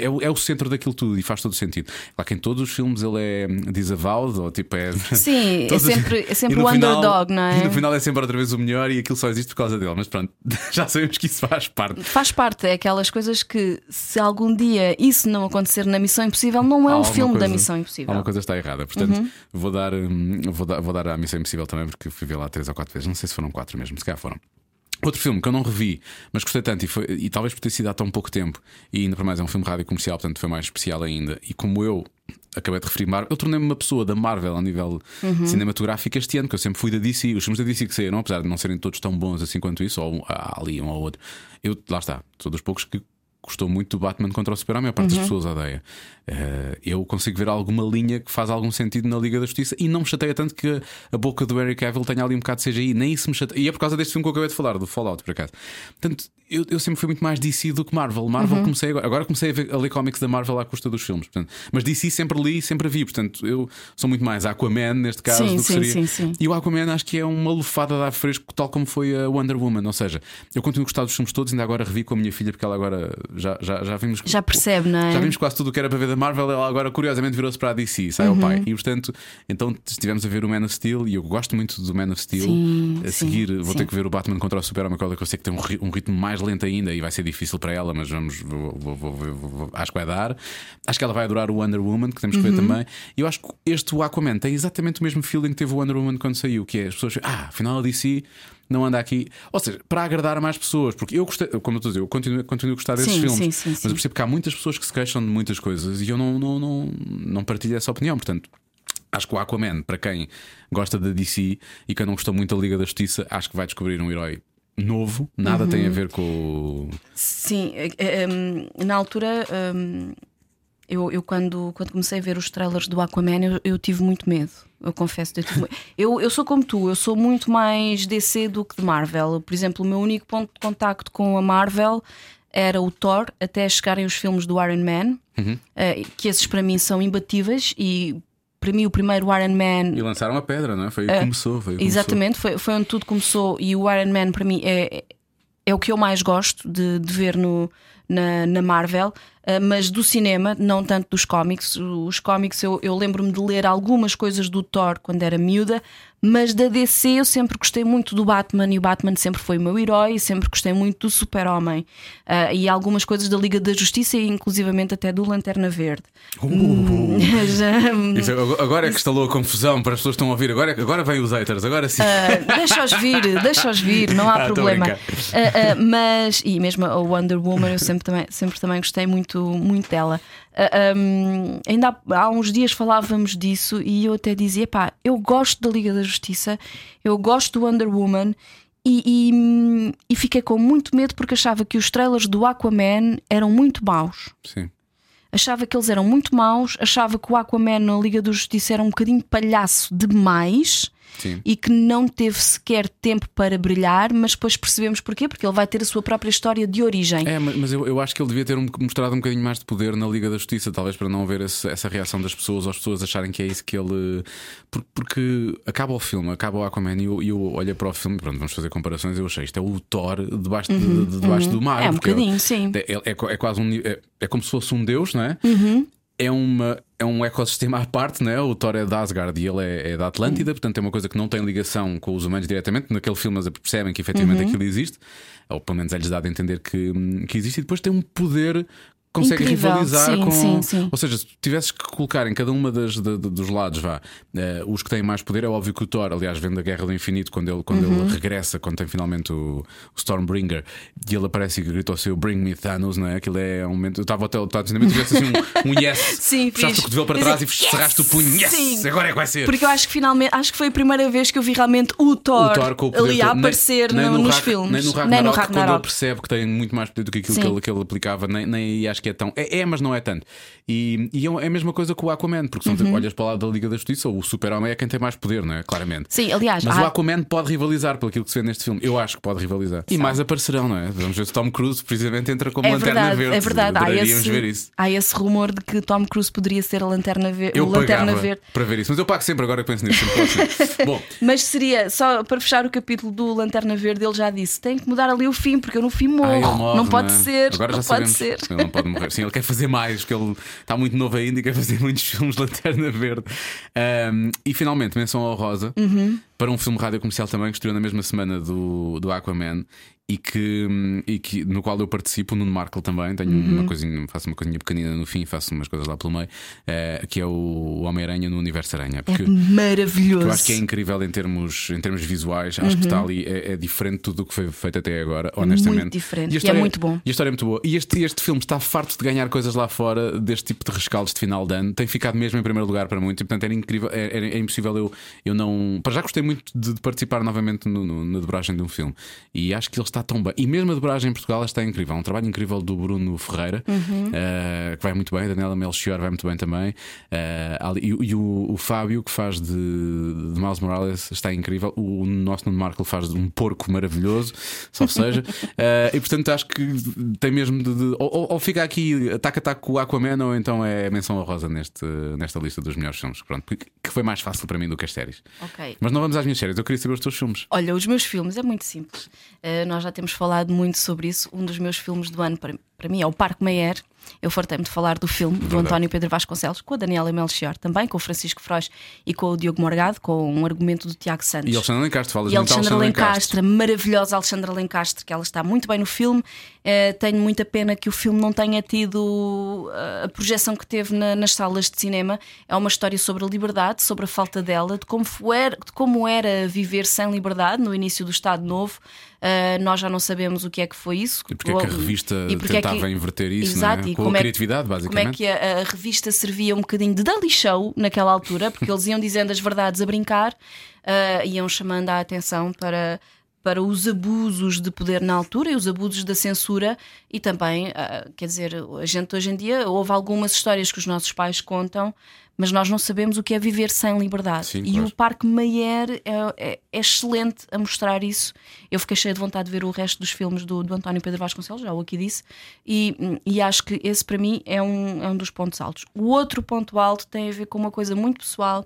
é, o- é o centro daquilo tudo e faz todo o sentido. Claro que em todos os filmes ele é disavowed, ou tipo é. Sim, é sempre, é sempre o final- underdog, não é? E no final é sempre outra vez o melhor e aquilo só existe por causa dele. Mas pronto, já sabemos que isso faz parte. Faz parte, é aquelas coisas que, se algum dia isso não acontecer na Missão Impossível, não é um filme da coisa- Missão Impossível. Alguma coisa está errada. Portanto, Uhum. vou, dar, hum, vou, dar, vou dar à Missão Impossível também, porque fui ver lá três ou quatro vezes. Não sei se foram quatro mesmo, se calhar foram. Outro filme que eu não revi, mas gostei tanto, e, foi- e talvez por ter sido há tão pouco tempo, e ainda para mais é um filme rádio comercial, portanto foi mais especial ainda. E como eu acabei de referir, Marvel, eu tornei-me uma pessoa da Marvel a nível Uhum. cinematográfico este ano, que eu sempre fui da DC. Os filmes da DC que saíram, apesar de não serem todos tão bons assim quanto isso, ou há ali um ou outro, eu lá está, sou dos poucos que gostou muito do Batman contra o Superman, a maior parte das pessoas odeia. Eh, eu consigo ver alguma linha que faz algum sentido na Liga da Justiça e não me chateia tanto que a boca do Henry Cavill tenha ali um bocado de CGI, nem isso me chateia. E é por causa deste filme que eu acabei de falar, do Fallout, por acaso. Portanto, eu, eu sempre fui muito mais DC do que Marvel. Marvel comecei agora, agora comecei a, ver, a ler cómics da Marvel à custa dos filmes. Portanto, mas DC sempre li e sempre vi. Portanto, eu sou muito mais Aquaman neste caso Sim, do que sim, seria. sim, sim. E o Aquaman acho que é uma lufada de ar fresco, tal como foi a Wonder Woman. Ou seja, eu continuo a gostar dos filmes todos, ainda agora revi com a minha filha, porque ela agora já, já, já vimos. Já percebe, não é? Já vimos quase tudo o que era para ver da Marvel, ela agora curiosamente virou-se para a DC, sai Uhum. ao pai. E portanto, então estivemos a ver o Man of Steel e eu gosto muito do Man of Steel. Sim, a sim, seguir, vou sim. ter que ver o Batman contra o Super-Homem, que eu sei que tem um, ri- um ritmo mais lento ainda e vai ser difícil para ela, mas vamos, vou- vou- vou- acho que vai dar. Acho que ela vai adorar o Wonder Woman, que temos que ver Uhum. também. E eu acho que este Aquaman tem exatamente o mesmo feeling que teve o Wonder Woman quando saiu, que é as pessoas, ah, afinal a DC não anda aqui. Ou seja, para agradar a mais pessoas, porque eu gostei, como eu estou a dizer, eu continuo, continuo a gostar desses Sim, filmes, sim, sim, mas eu percebo que há muitas pessoas que se queixam de muitas coisas e eu não, não, não, não partilho essa opinião. Portanto, acho que o Aquaman, para quem gosta da DC e quem não gostou muito da Liga da Justiça, acho que vai descobrir um herói novo, nada tem Uhum. a ver com. Sim, eh, eh, um, na altura, um, eu, eu quando, quando comecei a ver os trailers do Aquaman, eu, eu tive muito medo. Eu confesso, eu, tive eu, eu sou como tu, eu sou muito mais DC do que de Marvel. Por exemplo, o meu único ponto de contacto com a Marvel era o Thor, até chegarem os filmes do Iron Man, eh, que esses para mim são imbatíveis. E para mim, o primeiro Iron Man E lançaram a pedra, não é? Foi aí que começou. Foi Exatamente, foi, foi onde tudo começou. E o Iron Man, para mim, é, é o que eu mais gosto de, de ver no, na, na Marvel, ah, mas do cinema, não tanto dos cómics. Os cómics, eu, eu lembro-me de ler algumas coisas do Thor quando era miúda, mas da DC eu sempre gostei muito do Batman e o Batman sempre foi o meu herói e sempre gostei muito do Super-Homem Ah, e algumas coisas da Liga da Justiça e inclusivamente até do Lanterna Verde. Hum, já- começou. Isso, agora é que instalou a confusão para as pessoas que estão a ouvir. Agora, agora vem os haters, agora sim. Ah, deixa-os vir, deixa-os vir, não há Ah, problema. mas, e mesmo a Wonder Woman, eu sempre também, sempre também gostei muito, muito dela. Ah, hum, ainda há, há uns dias falávamos disso e eu até dizia: pá, eu gosto da Liga da Justiça, eu gosto do Wonder Woman. E, e, e fiquei com muito medo porque achava que os trailers do Aquaman eram muito maus. Sim. Achava que eles eram muito maus, achava que o Aquaman na Liga da Justiça era um bocadinho palhaço demais. Sim. e que não teve sequer tempo para brilhar, mas depois percebemos porquê, porque ele vai ter a sua própria história de origem. É, mas eu, eu acho que ele devia ter um- mostrado um bocadinho mais de poder na Liga da Justiça, talvez para não haver esse- essa reação das pessoas, ou as pessoas acharem que é isso que ele. por- Porque, acaba o filme, acaba o Aquaman e eu, eu olhei para o filme, pronto, vamos fazer comparações. Eu achei isto é o Thor debaixo, de- de- debaixo do mar. É um bocadinho, sim. É, é- é quase um. É, é como se fosse um deus, não é? Uhum. É, uma, é um ecossistema à parte, né? o Thor é de Asgard e ele é, é da Atlântida, portanto é uma coisa que não tem ligação com os humanos diretamente. Naquele filme eles percebem que efetivamente Uhum. aquilo existe, ou pelo menos é-lhes dado a entender que, hum, que existe, e depois tem um poder. Consegue Incrível, rivalizar sim, com. sim, sim. Ou seja, se tivesses que colocar em cada uma das, de- de- dos lados, vá, eh, os que têm mais poder, é óbvio que o Thor, aliás, vem da Guerra do Infinito, quando ele, quando Uhum. ele regressa, quando tem finalmente o, o Stormbringer, e ele aparece e grita ao seu Bring me Thanos, não é? Aquilo é um momento. Eu estava até a dizer, tivesse assim um, um yes, Sim, puxaste fiz. o cotovelo para trás é, e cerraste o punho, yes, Sim. agora é que vai ser. Porque eu acho que finalmente, acho que foi a primeira vez que eu vi realmente o Thor, o Thor com o poder ali a todo. Nem- aparecer nem no- nos filmes. Nem no Ragnarok, quando ele percebe que tem muito mais poder do que aquilo que ele, que ele aplicava, nem, nem aí acho que é tão. É, é, mas não é tanto. E, e é a mesma coisa com o Aquaman, porque se Uhum. olhas para o lado da Liga da Justiça, o Super-Homem é quem tem mais poder, não é? Claramente. Sim, aliás, Mas há- o Aquaman pode rivalizar pelo aquilo que se vê neste filme. Eu acho que pode rivalizar. E mais aparecerão, não é? Vamos ver se Tom Cruise precisamente entra como é lanterna verdade, verde. é verdade. Há esse, ver isso. há esse rumor de que Tom Cruise poderia ser a lanterna, ver, Eu lanterna verde. para ver isso, mas eu pago sempre agora que penso nisso. Bom, Mas seria, só para fechar o capítulo do Lanterna Verde, ele já disse: tem que mudar ali o fim, porque eu no fim morro. Ah, ele morre, não pode é? ser. Agora não pode sabemos. ser. Ele não pode morrer. Sim, ele quer fazer mais, porque ele está muito novo ainda e quer fazer muitos filmes de Lanterna Verde. Um, e finalmente, menção ao Rosa Uhum. para um filme rádio comercial também que estreou na mesma semana do, do Aquaman. E que, e que no qual eu participo, no Markle também. Tenho Uhum. uma coisinha, faço uma coisinha pequenina no fim, faço umas coisas lá pelo meio, eh, que é o Homem-Aranha no Universo Aranha. É Porque maravilhoso. eu acho que é incrível em termos, em termos visuais. Acho que está ali, é, é diferente de tudo o que foi feito até agora, honestamente. Uhum. muito diferente, a e é história- muito bom. E a história é muito boa. E este, este filme está farto de ganhar coisas lá fora deste tipo de rescaldos de final de ano. Tem ficado mesmo em primeiro lugar para muito. E, portanto, era incrível, é, é- é impossível eu, eu não. Para já gostei muito de, de participar novamente no- no- na dobragem de um filme. E acho que ele está tão bem. E mesmo a dobragem em Portugal está incrível. É um trabalho incrível do Bruno Ferreira, Uhum. eh, que vai muito bem. Daniela Melchior vai muito bem também. Ali- e, e o, o Fábio, que faz de, de Miles Morales, está incrível. O nosso Nuno Marco faz de um porco maravilhoso, só seja. Eh, e portanto acho que tem mesmo de. de- ou, ou- fica aqui ataque-ataque com o Aquaman, ou então é menção honrosa neste, nesta lista dos melhores filmes. Pronto, que, foi mais fácil para mim do que as séries. Ok. Mas não vamos às minhas séries, eu queria saber os teus filmes. Olha, os meus filmes é muito simples. Uh, nós já temos falado muito sobre isso. Um dos meus filmes do ano, para, para mim, é o Parque Meyer. Eu fartei-me de falar do filme do Verdade. António Pedro Vasconcelos, com a Daniela Melchior também, com o Francisco Frois e com o Diogo Morgado, com um argumento do Tiago Santos. E Alexandre Lencastre, falas E muito Alexandra Alexandre Lencastre, maravilhosa Alexandra Lencastre, que ela está muito bem no filme. Eh, tenho muita pena que o filme não tenha tido eh, a projeção que teve na- nas salas de cinema. É uma história sobre a liberdade, sobre a falta dela, de como, foi, de como era viver sem liberdade no início do Estado Novo. Eh, nós já não sabemos o que é que foi isso. E porque é que a revista porque é que- tentava inverter isso, Exato, é? E com como a é que- criatividade, como é basicamente. que a, a revista servia um bocadinho de daily show naquela altura, porque eles iam dizendo as verdades a brincar, ah, iam chamando a atenção para, para os abusos de poder na altura e os abusos da censura, e também, ah, quer dizer, a gente hoje em dia houve algumas histórias que os nossos pais contam. Mas nós não sabemos o que é viver sem liberdade. Sim, e claro. o Parque Mayer é, é- é excelente a mostrar isso. Eu fiquei cheia de vontade de ver o resto dos filmes do, do António Pedro Vasconcelos, já o aqui disse, e, e acho que esse para mim é um, é um dos pontos altos. O outro ponto alto tem a ver com uma coisa muito pessoal,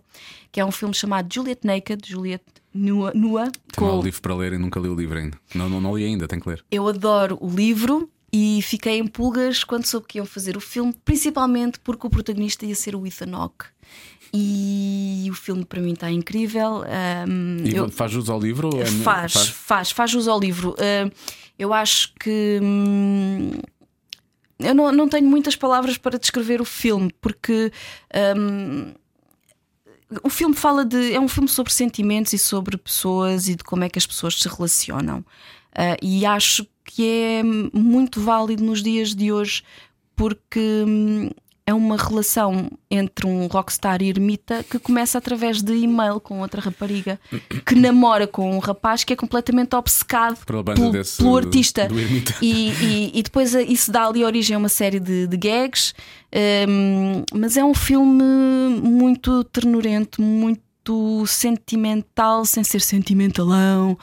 que é um filme chamado Juliet Naked, Juliet nua. nua Tenho com- o livro para ler e nunca li o livro ainda. Não, não, não li ainda, tenho que ler. eu adoro o livro e fiquei em pulgas quando soube que iam fazer o filme, principalmente porque o protagonista ia ser o Ethan Hawke. E o filme para mim está incrível. E eu- faz jus ao livro? é- faz, faz, faz, jus ao livro. Ah, eu acho que. hum, eu não, não tenho muitas palavras para descrever o filme, porque. hum, o filme fala de. É um filme sobre sentimentos e sobre pessoas e de como é que as pessoas se relacionam. Ah, e acho que é muito válido nos dias de hoje, porque hum, é uma relação entre um rockstar e ermita que começa através de e-mail com outra rapariga que namora com um rapaz que é completamente obcecado pelo, pelo artista. do ermita. E, e- e depois eh, isso dá ali origem a uma série de, de gags, hum, mas é um filme muito ternurento, muito muito sentimental sem ser sentimentalão.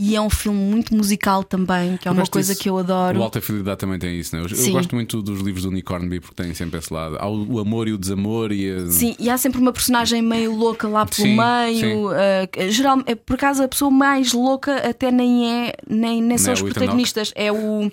E é um filme muito musical também, que é Eu uma coisa disso. que eu adoro. O Alta Fidelidade também tem isso, né? Eu, eu Sim. gosto muito dos livros do Nick Hornby porque têm sempre esse lado. Há o, amor e o desamor e a... Sim, e há sempre uma personagem meio louca lá pelo Sim, meio. uh, geral, é, por acaso, a pessoa mais louca até nem é, nem, nem são é os protagonistas, é o,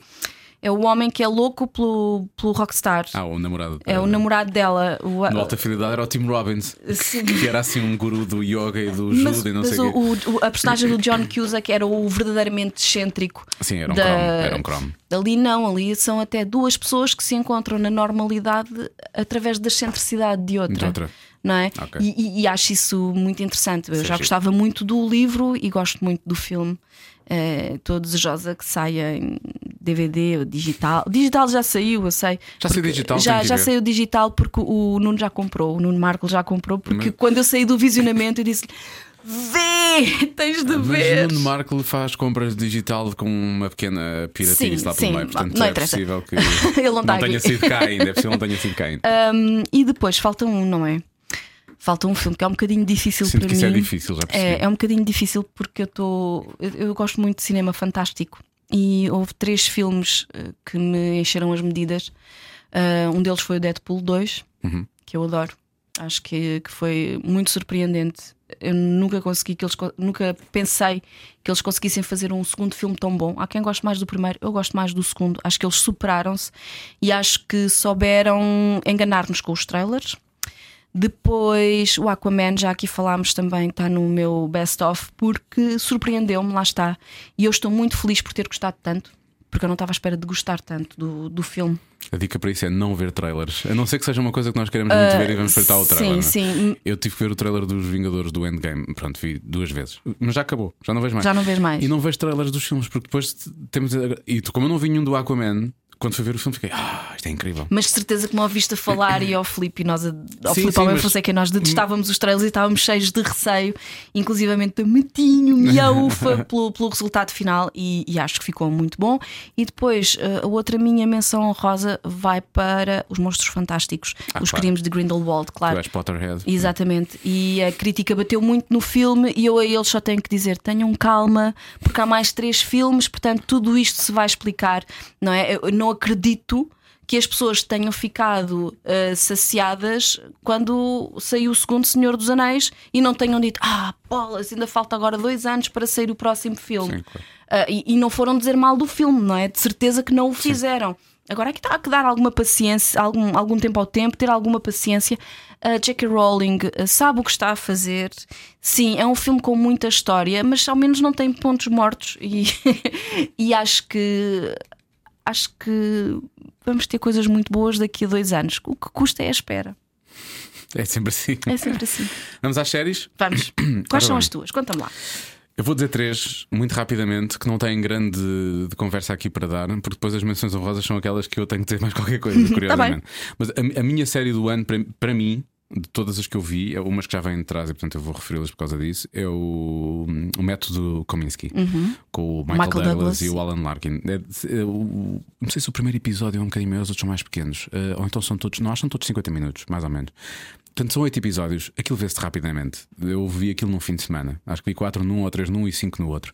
é o homem que é louco pelo, pelo rockstar. Ah, o namorado. é o namorado dela. O, No Alta Fidelidade era o Tim Robbins, Sim. que era assim um guru do yoga e do Mas, judo e não mas sei o, quê. o- a personagem do John Cusack era o verdadeiramente excêntrico. Sim, era um da- cromo. Era um cromo. Ali não, ali são até duas pessoas que se encontram na normalidade através da excentricidade de outra. De outra. Não é? Ok. E, e- e acho isso muito interessante. Eu já gostava muito do livro e gosto muito do filme. Estou desejosa que saia em DVD ou digital. Digital já saiu, eu sei. Já saiu digital, Já, já saiu digital porque o Nuno já comprou. O Nuno Marco já comprou. Porque Mas- quando eu saí do visionamento, eu disse: Vê, tens de Mas ver. o Nuno Marco faz compras digital com uma pequena piratice Sim, lá pelo meio. Portanto, não é interessa. possível que Ele não está tenha aqui. sido cá ainda. É possível que não tenha sido cá ainda. Um, e depois falta um, não é? Falta um filme que é um bocadinho difícil Sinto para mim. isso é difícil, já percebi. É, é um bocadinho difícil porque eu estou. Eu, eu gosto muito de cinema fantástico e houve três filmes eh, que me encheram as medidas. Ah, um deles foi o Deadpool 2, Uhum. que eu adoro. Acho que, que foi muito surpreendente. Eu nunca consegui que eles nunca pensei que eles conseguissem fazer um segundo filme tão bom. Há quem goste mais do primeiro, eu gosto mais do segundo. Acho que eles superaram-se e acho que souberam enganar-nos com os trailers. Depois o Aquaman, já aqui falámos também, está no meu best-of porque surpreendeu-me, lá está. E eu estou muito feliz por ter gostado tanto, porque eu não estava à espera de gostar tanto do, do filme. A dica para isso é não ver trailers. A não ser que seja uma coisa que nós queremos muito ver e vamos espreitar o trailer. Sim, é? sim. Eu tive que ver o trailer dos Vingadores do Endgame. Pronto, vi duas vezes. Mas já acabou, já não vejo mais. Já não vês mais. E não vejo trailers dos filmes, porque depois temos. E como eu não vi nenhum do Aquaman, quando fui ver o filme, fiquei, ah, isto é incrível. Mas de certeza que me ouviste a falar e ao Filipe e nós, a- ao Sim, Filipe ao mas- Fonseca, nós detestávamos os trailers e estávamos cheios de receio, inclusivamente de metinho, miaufa pelo, pelo resultado final e, e acho que ficou muito bom. E depois eh, a outra minha menção honrosa vai para os Monstros Fantásticos, os Ah, claro. crimes de Grindelwald, Tu claro. és Potterhead. Exatamente, e a crítica bateu muito no filme, e eu a eles só tenho que dizer: tenham calma, porque há mais três filmes, portanto, tudo isto se vai explicar, não é? Eu não acredito que as pessoas tenham ficado ah, saciadas quando saiu o segundo Senhor dos Anéis e não tenham dito: Ah, bolas, ainda falta agora dois anos para sair o próximo filme. Sim, claro. Ah, e, e não foram dizer mal do filme, não é? De certeza que não o fizeram. Agora aqui está a que dar alguma paciência, algum, algum tempo ao tempo, ter alguma paciência. J.K. Rowling ah, sabe o que está a fazer. Sim, é um filme com muita história, mas ao menos não tem pontos mortos. E, e acho que acho que vamos ter coisas muito boas daqui a dois anos. O que custa é a espera. É sempre assim. É sempre assim. Vamos às séries? Vamos. Quais são bem. as tuas? Conta-me lá. Eu vou dizer três, muito rapidamente, que não têm grande de conversa aqui para dar, porque depois as menções honrosas são aquelas que eu tenho que dizer mais qualquer coisa, curiosamente. Mas a, a minha série do ano, para, para mim, de todas as que eu vi, é umas que já vêm de trás e portanto eu vou referi-las por causa disso, é o, o método Kominsky, com o Michael, Michael Douglas, Douglas. e o Alan Larkin. É, é, o- não sei se o primeiro episódio é um bocadinho maior, os outros são mais pequenos, eh, ou então são todos, não, acho são todos 50 minutos, mais ou menos. Portanto, são oito episódios, aquilo vê-se rapidamente. Eu vi aquilo num fim de semana. Acho que vi quatro num, ou três num e cinco no outro.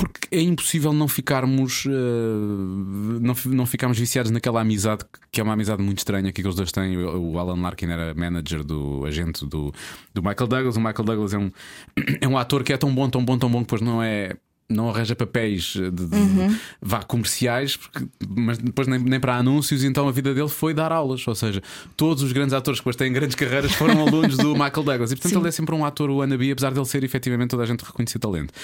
Porque é impossível não ficarmos eh, não, não ficarmos viciados naquela amizade que- é uma amizade muito estranha que aqueles dois têm. O o Alan Larkin era manager do agente do, do Michael Douglas. O Michael Douglas é um, é um ator que é tão bom, tão bom, tão bom que depois não é. Não arranja papéis de, de- vá comerciais, porque- mas depois nem, nem para anúncios, então a vida dele foi dar aulas. Ou seja, todos os grandes atores que depois têm grandes carreiras foram alunos do Michael Douglas. E portanto ele é sempre um ator wannabe, apesar de ele ser efetivamente toda a gente reconhecer talento.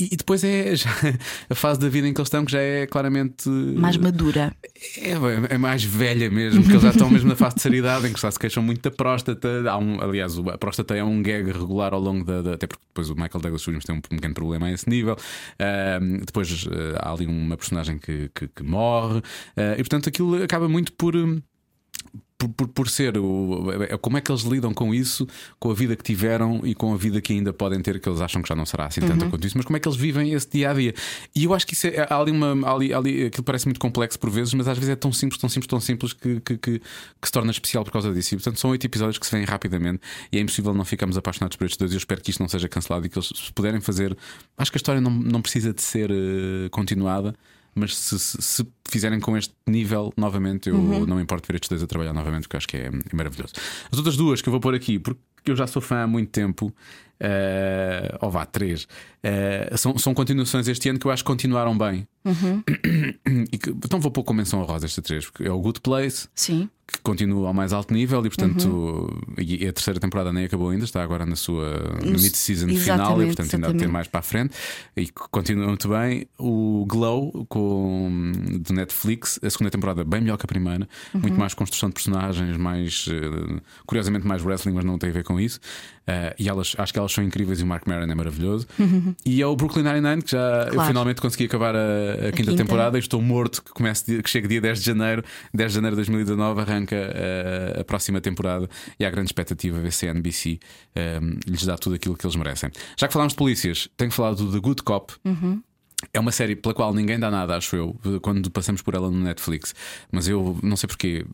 E, e depois é a fase da vida em que eles estão, que já é claramente Mais madura. é, é mais velha mesmo, porque eles já estão mesmo na fase de seriedade em que já se queixam muito da próstata. Um, aliás, a próstata é um gag regular ao longo da. da- até porque depois o Michael Douglas Williams tem um pequeno problema a esse nível. Ahm, depois ah, há ali uma personagem que, que, que morre, Ah, e portanto aquilo acaba muito por. hum, por, por, por ser o, é- como é que eles lidam com isso, com a vida que tiveram e com a vida que ainda podem ter, que eles acham que já não será assim tanta quanto isso, mas como é que eles vivem esse dia a dia. E eu acho que isso é, há ali uma. há ali, há ali, aquilo parece muito complexo por vezes, mas às vezes é tão simples, tão simples, tão simples que, que, que, que se torna especial por causa disso. E portanto são oito episódios que se veem rapidamente e é impossível não ficarmos apaixonados por estes dois. E eu espero que isto não seja cancelado e que eles se puderem fazer. Acho que a história não, não precisa de ser eh, continuada. Mas se, se- se fizerem com este nível novamente, eu não me importo ver estes dois a trabalhar novamente, porque acho que é, é maravilhoso. As outras duas que eu vou pôr aqui, porque eu já sou fã há muito tempo, eh, ou vá, três, eh, são, são continuações este ano que eu acho que continuaram bem. Que- então vou pôr com menção a rosa estas três, porque é o Good Place, Sim. que continua ao mais alto nível e, portanto, e a terceira temporada nem acabou ainda, está agora na sua mid-season final e, portanto, ainda há de ter mais para a frente e continua muito bem. O Glow com, do Netflix, a segunda temporada bem melhor que a primeira, muito mais construção de personagens, mais eh, curiosamente mais wrestling, mas não tem a ver com isso. Eh, e elas, acho que elas são incríveis e o Mark Maron é maravilhoso. E é o Brooklyn Nine-Nine que já eu Claro. finalmente consegui acabar a, a quinta, quinta. temporada e estou morto que, comece, que chega dia 10 de janeiro, 10 de janeiro de 2019, arranca eh, a próxima temporada e há grande expectativa ver se a NBC eh, lhes dá tudo aquilo que eles merecem. Já que falámos de polícias, tenho que falar do The Good Cop. É uma série pela qual ninguém dá nada, acho eu, quando passamos por ela no Netflix. Mas eu não sei porquê.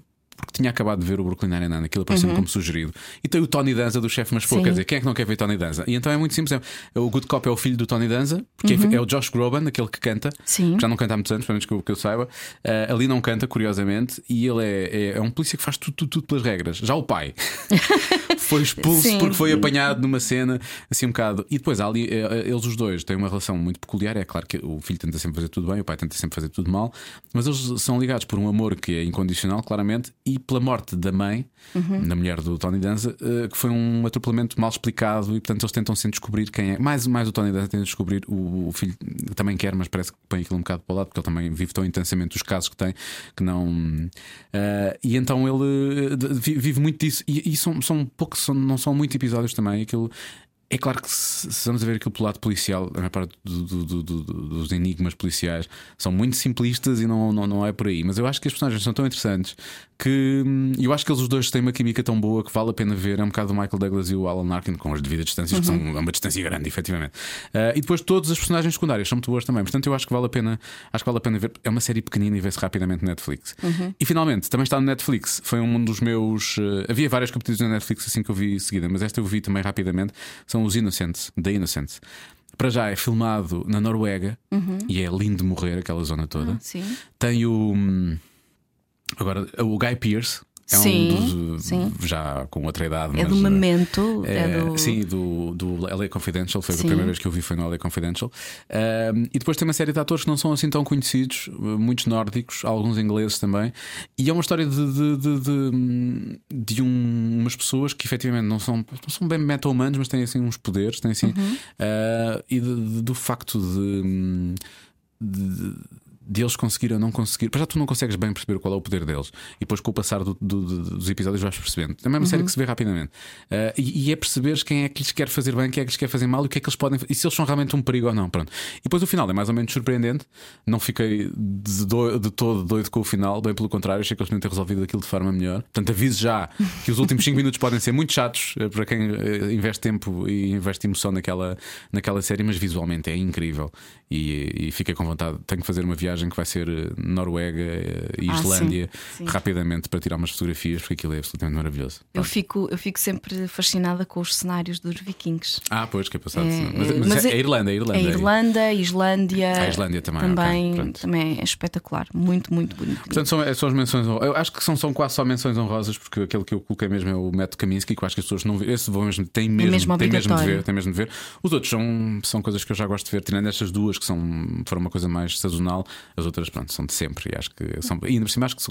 Porque tinha acabado de ver o Brooklyn Nine-Nine, aquilo apareceu como sugerido. E tem o Tony Danza do chefe, mas pô, quer dizer, quem é que não quer ver Tony Danza? E então é muito simples. é- O Good Cop é o filho do Tony Danza, porque é- é o Josh Groban, aquele que canta. Sim. que Já não canta há muitos anos, pelo menos que eu, que eu saiba. Ah, ali não canta, curiosamente, e ele é, é, é um polícia que faz tudo, tudo, tudo pelas regras. Já o pai foi expulso Sim. porque foi apanhado numa cena assim um bocado. E depois ali, eh, eh, eles os dois têm uma relação muito peculiar. É claro que o filho tenta sempre fazer tudo bem, o pai tenta sempre fazer tudo mal, mas eles são ligados por um amor que é incondicional, claramente, e pela morte da mãe, da mulher do Tony Danza, eh, que foi um atropelamento mal explicado, e portanto eles tentam sempre descobrir quem é. Mais, mais o Tony Danza tenta descobrir, o, o filho também quer, mas parece que põe aquilo um bocado para o lado, porque ele também vive tão intensamente os casos que tem que não. eh, e então ele eh, vive muito disso, e, e são, são poucos, são, não são muitos episódios também. Aquilo. É claro que se, vamos a ver aquilo pelo lado policial, a maior parte do- do- do- dos enigmas policiais são muito simplistas e não, não, não é por aí. Mas eu acho que as personagens são tão interessantes que hum, eu acho que eles os dois têm uma química tão boa que vale a pena ver. É um bocado o Michael Douglas e o Alan Arkin com as devidas distâncias, que são é uma distância grande, efetivamente. Ah, e depois todas as personagens secundárias são muito boas também. Portanto, eu acho que vale a pena, acho que vale a pena ver. É uma série pequenina e vê-se rapidamente no Netflix. E finalmente, também está no Netflix. Foi um dos meus. eh, havia várias capítulos na Netflix assim que eu vi seguida, mas esta eu vi também rapidamente. São os Innocents, The Innocents. Para já é filmado na Noruega e é lindo de morrer aquela zona toda. Ah, Sim. Tem o. hum, Agora, o Guy Pearce. É Sim, um dos. sim. Já com outra idade. É do eh, Memento. é, É, do... Sim, do, do LA Confidential. Foi a Sim. primeira vez que eu vi foi no LA Confidential. Um, e depois tem uma série de atores que não são assim tão conhecidos, muitos nórdicos, alguns ingleses também. E é uma história de, de, de, de, de um- umas pessoas que efetivamente não são, não são bem meta-humanos, mas têm assim uns poderes, têm assim. Uhum. uh, e do facto de. De eles conseguir ou não conseguir, para já tu não consegues bem perceber qual é o poder deles, e depois com o passar do- do- do- dos episódios vais percebendo. Também é uma série que se vê rapidamente. Ah, e, e é perceberes quem é que lhes quer fazer bem, quem é que lhes quer fazer mal e o que é que eles podem e se eles são realmente um perigo ou não. Pronto. E depois o final é mais ou menos surpreendente. Não fiquei de, do- de todo doido com o final, bem pelo contrário, achei que eles podiam ter resolvido aquilo de forma melhor. Portanto, aviso já que os últimos 5 minutos podem ser muito chatos eh, para quem eh, investe tempo e investe emoção naquela, naquela série, mas visualmente é incrível. E, e fiquei com vontade. Tenho que fazer uma viagem que vai ser eh, Noruega eh, e Ah, Islândia sim, sim. rapidamente para tirar umas fotografias, porque aquilo é absolutamente maravilhoso. Eu fico, eu fico sempre fascinada com os cenários dos vikings. Ah, pois, que é passado. É, mas, é, mas mas é, é- é Irlanda, é Irlanda. É Irlanda, Islândia. A Islândia também, Também, ok, pronto. também é espetacular. Muito, muito bonito. Portanto, são, são as menções honrosas. Eu acho que são, são quase só menções honrosas, porque aquele que eu coloquei mesmo é o método Kaminsky, que eu acho que as pessoas não veem. Esse vão mesmo, tem mesmo, mesmo tem mesmo de ver, tem mesmo de ver. Os outros são, são coisas que eu já gosto de ver, tirando estas duas que são, foram uma coisa mais sazonal, as outras, pronto, são de sempre. E acho que são. E ainda por cima, acho que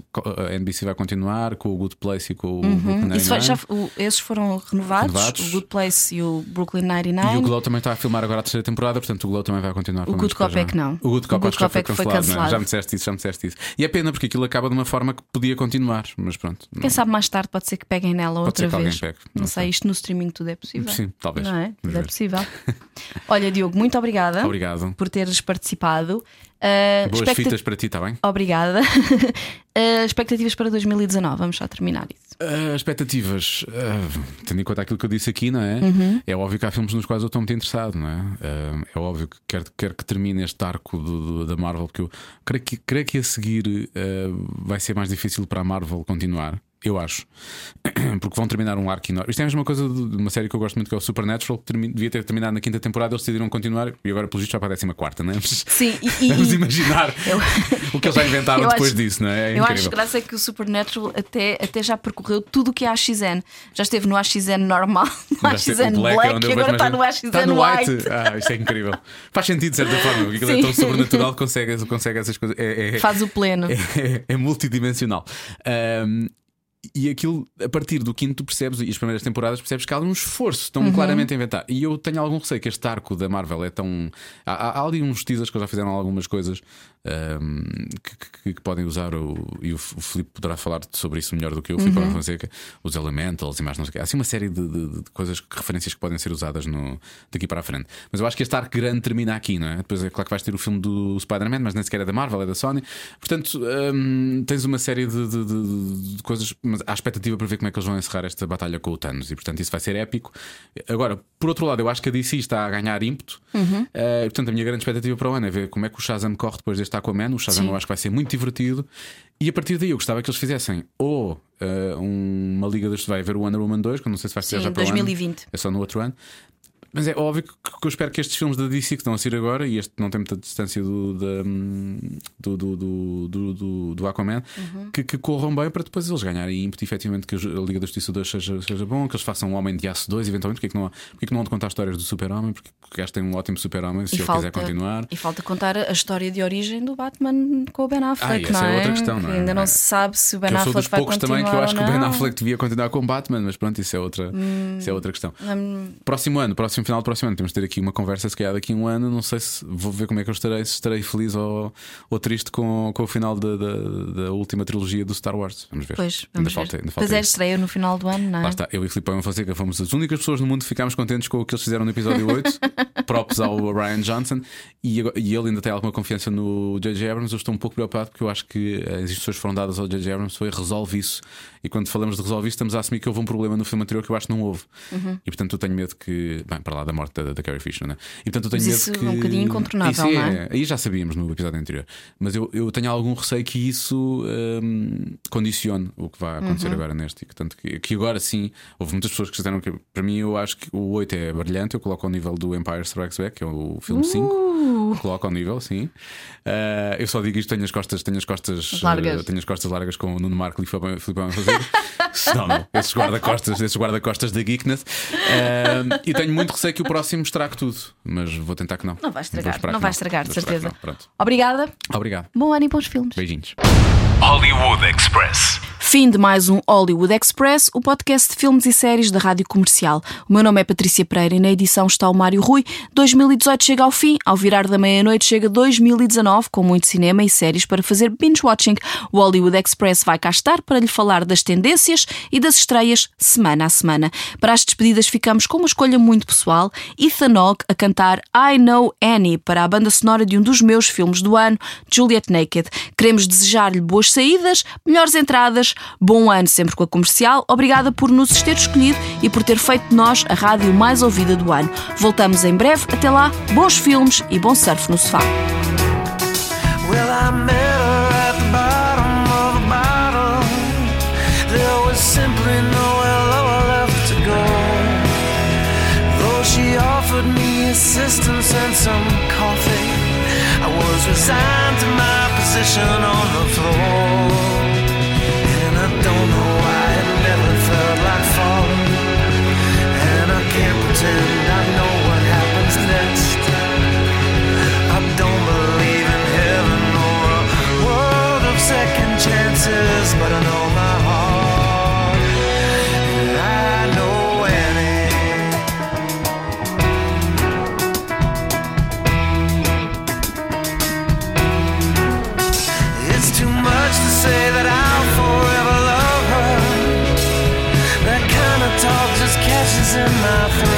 a NBC vai continuar com o Good Place e com o Brooklyn Isso foi- Nine-Nine. já, o- esses foram renovados, Renovados. o Good Place e o Brooklyn E o 99. Glow também está a filmar agora a terceira temporada, portanto o Glow também vai continuar. pelo Good Cop é que não. O Good Cop O Good Cop é que foi não é? cancelado. Já me disseste isso, já me disseste isso. E é pena porque aquilo acaba de uma forma que podia continuar, mas pronto. Quem sabe mais tarde pode ser que peguem nela Pode outra vez. pegue, Não, não sei, isto no streaming tudo é possível. Sim, talvez. Não é? Tudo é possível. Olha, Diogo, muito obrigada Obrigado. por teres participado. Uh, Boas fitas para ti, está bem? Obrigada. Uh, expectativas para 2019, vamos só terminar isso. Uh, expectativas, tendo em conta aquilo que eu disse aqui, não é? Uhum. É óbvio que há filmes nos quais eu estou muito interessado, não é? É óbvio que quero, quero que termine este arco do- do- da Marvel, porque eu creio que, creio que a seguir vai ser mais difícil para a Marvel continuar. Eu acho, porque vão terminar um arco enorme. Isto é a mesma coisa de uma série que eu gosto muito, que é o Supernatural, que devia ter terminado na quinta temporada. Eles decidiram continuar e agora, pelo visto, já para a décima quarta, não é? Mas Sim, e, Vamos e- imaginar Eu- o que eles já inventaram depois acho- disso, não é? É eu incrível. acho graça é que o Supernatural até, até já percorreu tudo o que é AXN. Já esteve no AXN normal, no AXN Black, é eu e agora está no. AXN Está no White. Ah, isto é incrível. Faz sentido, de certa forma, porque aquilo é tão sobrenatural que consegue, consegue essas coisas. É, é- Faz o pleno. é, é multidimensional. Ahm, e aquilo, a partir do quinto, tu percebes, e as primeiras temporadas, percebes que há um esforço, estão Uhum. claramente a inventar. E eu tenho algum receio que este arco da Marvel é tão. Há, há- há ali uns teasers que já fizeram algumas coisas ahm, que, que- que podem usar, o, e o, Filipe poderá falar sobre isso melhor do que eu, o Filipe Uhum. Fonseca, os Elementals e mais não sei o quê. Há assim uma série de, de- de coisas, que- referências que podem ser usadas no, daqui para a frente. Mas eu acho que este arco grande termina aqui, não é? Depois é claro que vais ter o filme do Spider-Man, mas nem sequer é da Marvel, é da Sony. Portanto, hum, tens uma série de, de- coisas, mas há expectativa para ver como é que eles vão encerrar esta batalha com o Thanos e, portanto, isso vai ser épico. Agora, por outro lado, eu acho que a DC está a ganhar ímpeto. Uhum. Eh, portanto, a minha grande expectativa para o ano é ver como é que o Shazam corre depois deste Aquaman. O Shazam Sim. eu acho que vai ser muito divertido. E a partir daí eu gostava que eles fizessem ou um- uma Liga das. Vai haver o Wonder Woman 2, que eu não sei se vai ser Sim, já para o ano. 2020. É só no outro ano. Mas é óbvio que, eu espero que estes filmes da DC que estão a sair agora, e este não tem muita distância do, hum, do, do, do, do, do- do Aquaman, Uhum. que, corram bem para depois eles ganharem ímpeto, efetivamente, que a Liga da Justiça 2 seja, seja bom, que eles façam um Homem de Aço 2, eventualmente. Porque é que não, porque é que não hão de contar histórias do Super-Homem? Porque, acho que tem um ótimo Super-Homem, se ele quiser continuar. e falta contar a história de origem do Batman com o Ben Affleck, Ah, não é é? outra questão, não é? Ainda não se sabe se o Ben Affleck vai poucos continuar também que eu acho que o Ben. Affleck devia continuar com Batman, mas pronto, isso é outra, isso é outra questão. Hum, Próximo ano, próximo final do próximo ano, temos de ter aqui uma conversa. Se calhar daqui a um ano, não sei se vou ver como é que eu estarei, se estarei feliz ou, ou triste com, com o final da, da, da última trilogia do Star Wars. Vamos ver. Pois, ainda vamos falta, ver. ainda falta Pois é, estreia no final do ano, não é? Lá está, eu e Filipe Fonseca fomos as únicas pessoas no mundo que ficámos contentes com o que eles fizeram no episódio 8. Props ao Ryan Johnson. E, e ele ainda tem alguma confiança no J.J. Abrams. Eu estou um pouco preocupado porque eu acho que as instruções foram dadas ao J.J. Abrams foi resolve isso. E quando falamos de resolve isso, estamos a assumir que houve um problema no filme anterior que eu acho que não houve. Uhum. E portanto eu tenho medo que. Bem, para lá da morte da, da Carrie Fisher, não é? E portanto eu tenho Mas medo isso que. é um bocadinho incontornável, Isso não é? Aí já sabíamos no episódio anterior. Mas eu, eu tenho algum receio que isso hum, condicione o que vai acontecer Uhum. agora neste. E, portanto, que, que agora sim, houve muitas pessoas que disseram que para mim eu acho que o 8 é brilhante. Eu coloco ao nível do Empire Strikes Back, que é o filme 5. Uh! Coloco ao nível, sim. Ah, eu só digo isto, tenho as costas, tenho as costas Largas. ah, tenho as costas largas com o Nuno Marco e Filipe Filipe a fazer. Não, não, esses guarda-costas, esses guarda-costas da Geekness. Ah, e tenho muito receio que o próximo estrague tudo, mas vou tentar que não. Não vai Vou estragar, não que vai estragar, de certeza. Obrigada, Obrigado. bom ano e bons filmes. Beijinhos. Hollywood Express. Fim de mais um Hollywood Express, o podcast de filmes e séries da Rádio Comercial. O meu nome é Patrícia Pereira e na edição está o Mário Rui. 2018 chega ao fim, ao virar da meia-noite chega 2019, com muito cinema e séries para fazer binge-watching. O Hollywood Express vai cá estar para lhe falar das tendências e das estreias semana a semana. Para as despedidas ficamos com uma escolha muito pessoal, Ethan Hawke a cantar I Know Annie para a banda sonora de um dos meus filmes do ano, Juliet Naked. Queremos desejar-lhe boas saídas, melhores entradas, bom ano sempre com a comercial. Obrigada por nos ter escolhido e por ter feito de nós a rádio mais ouvida do ano. Voltamos em breve. Até lá, bons filmes e bom surf no sofá. Assistance and some coffee, I was resigned to my position on my throat.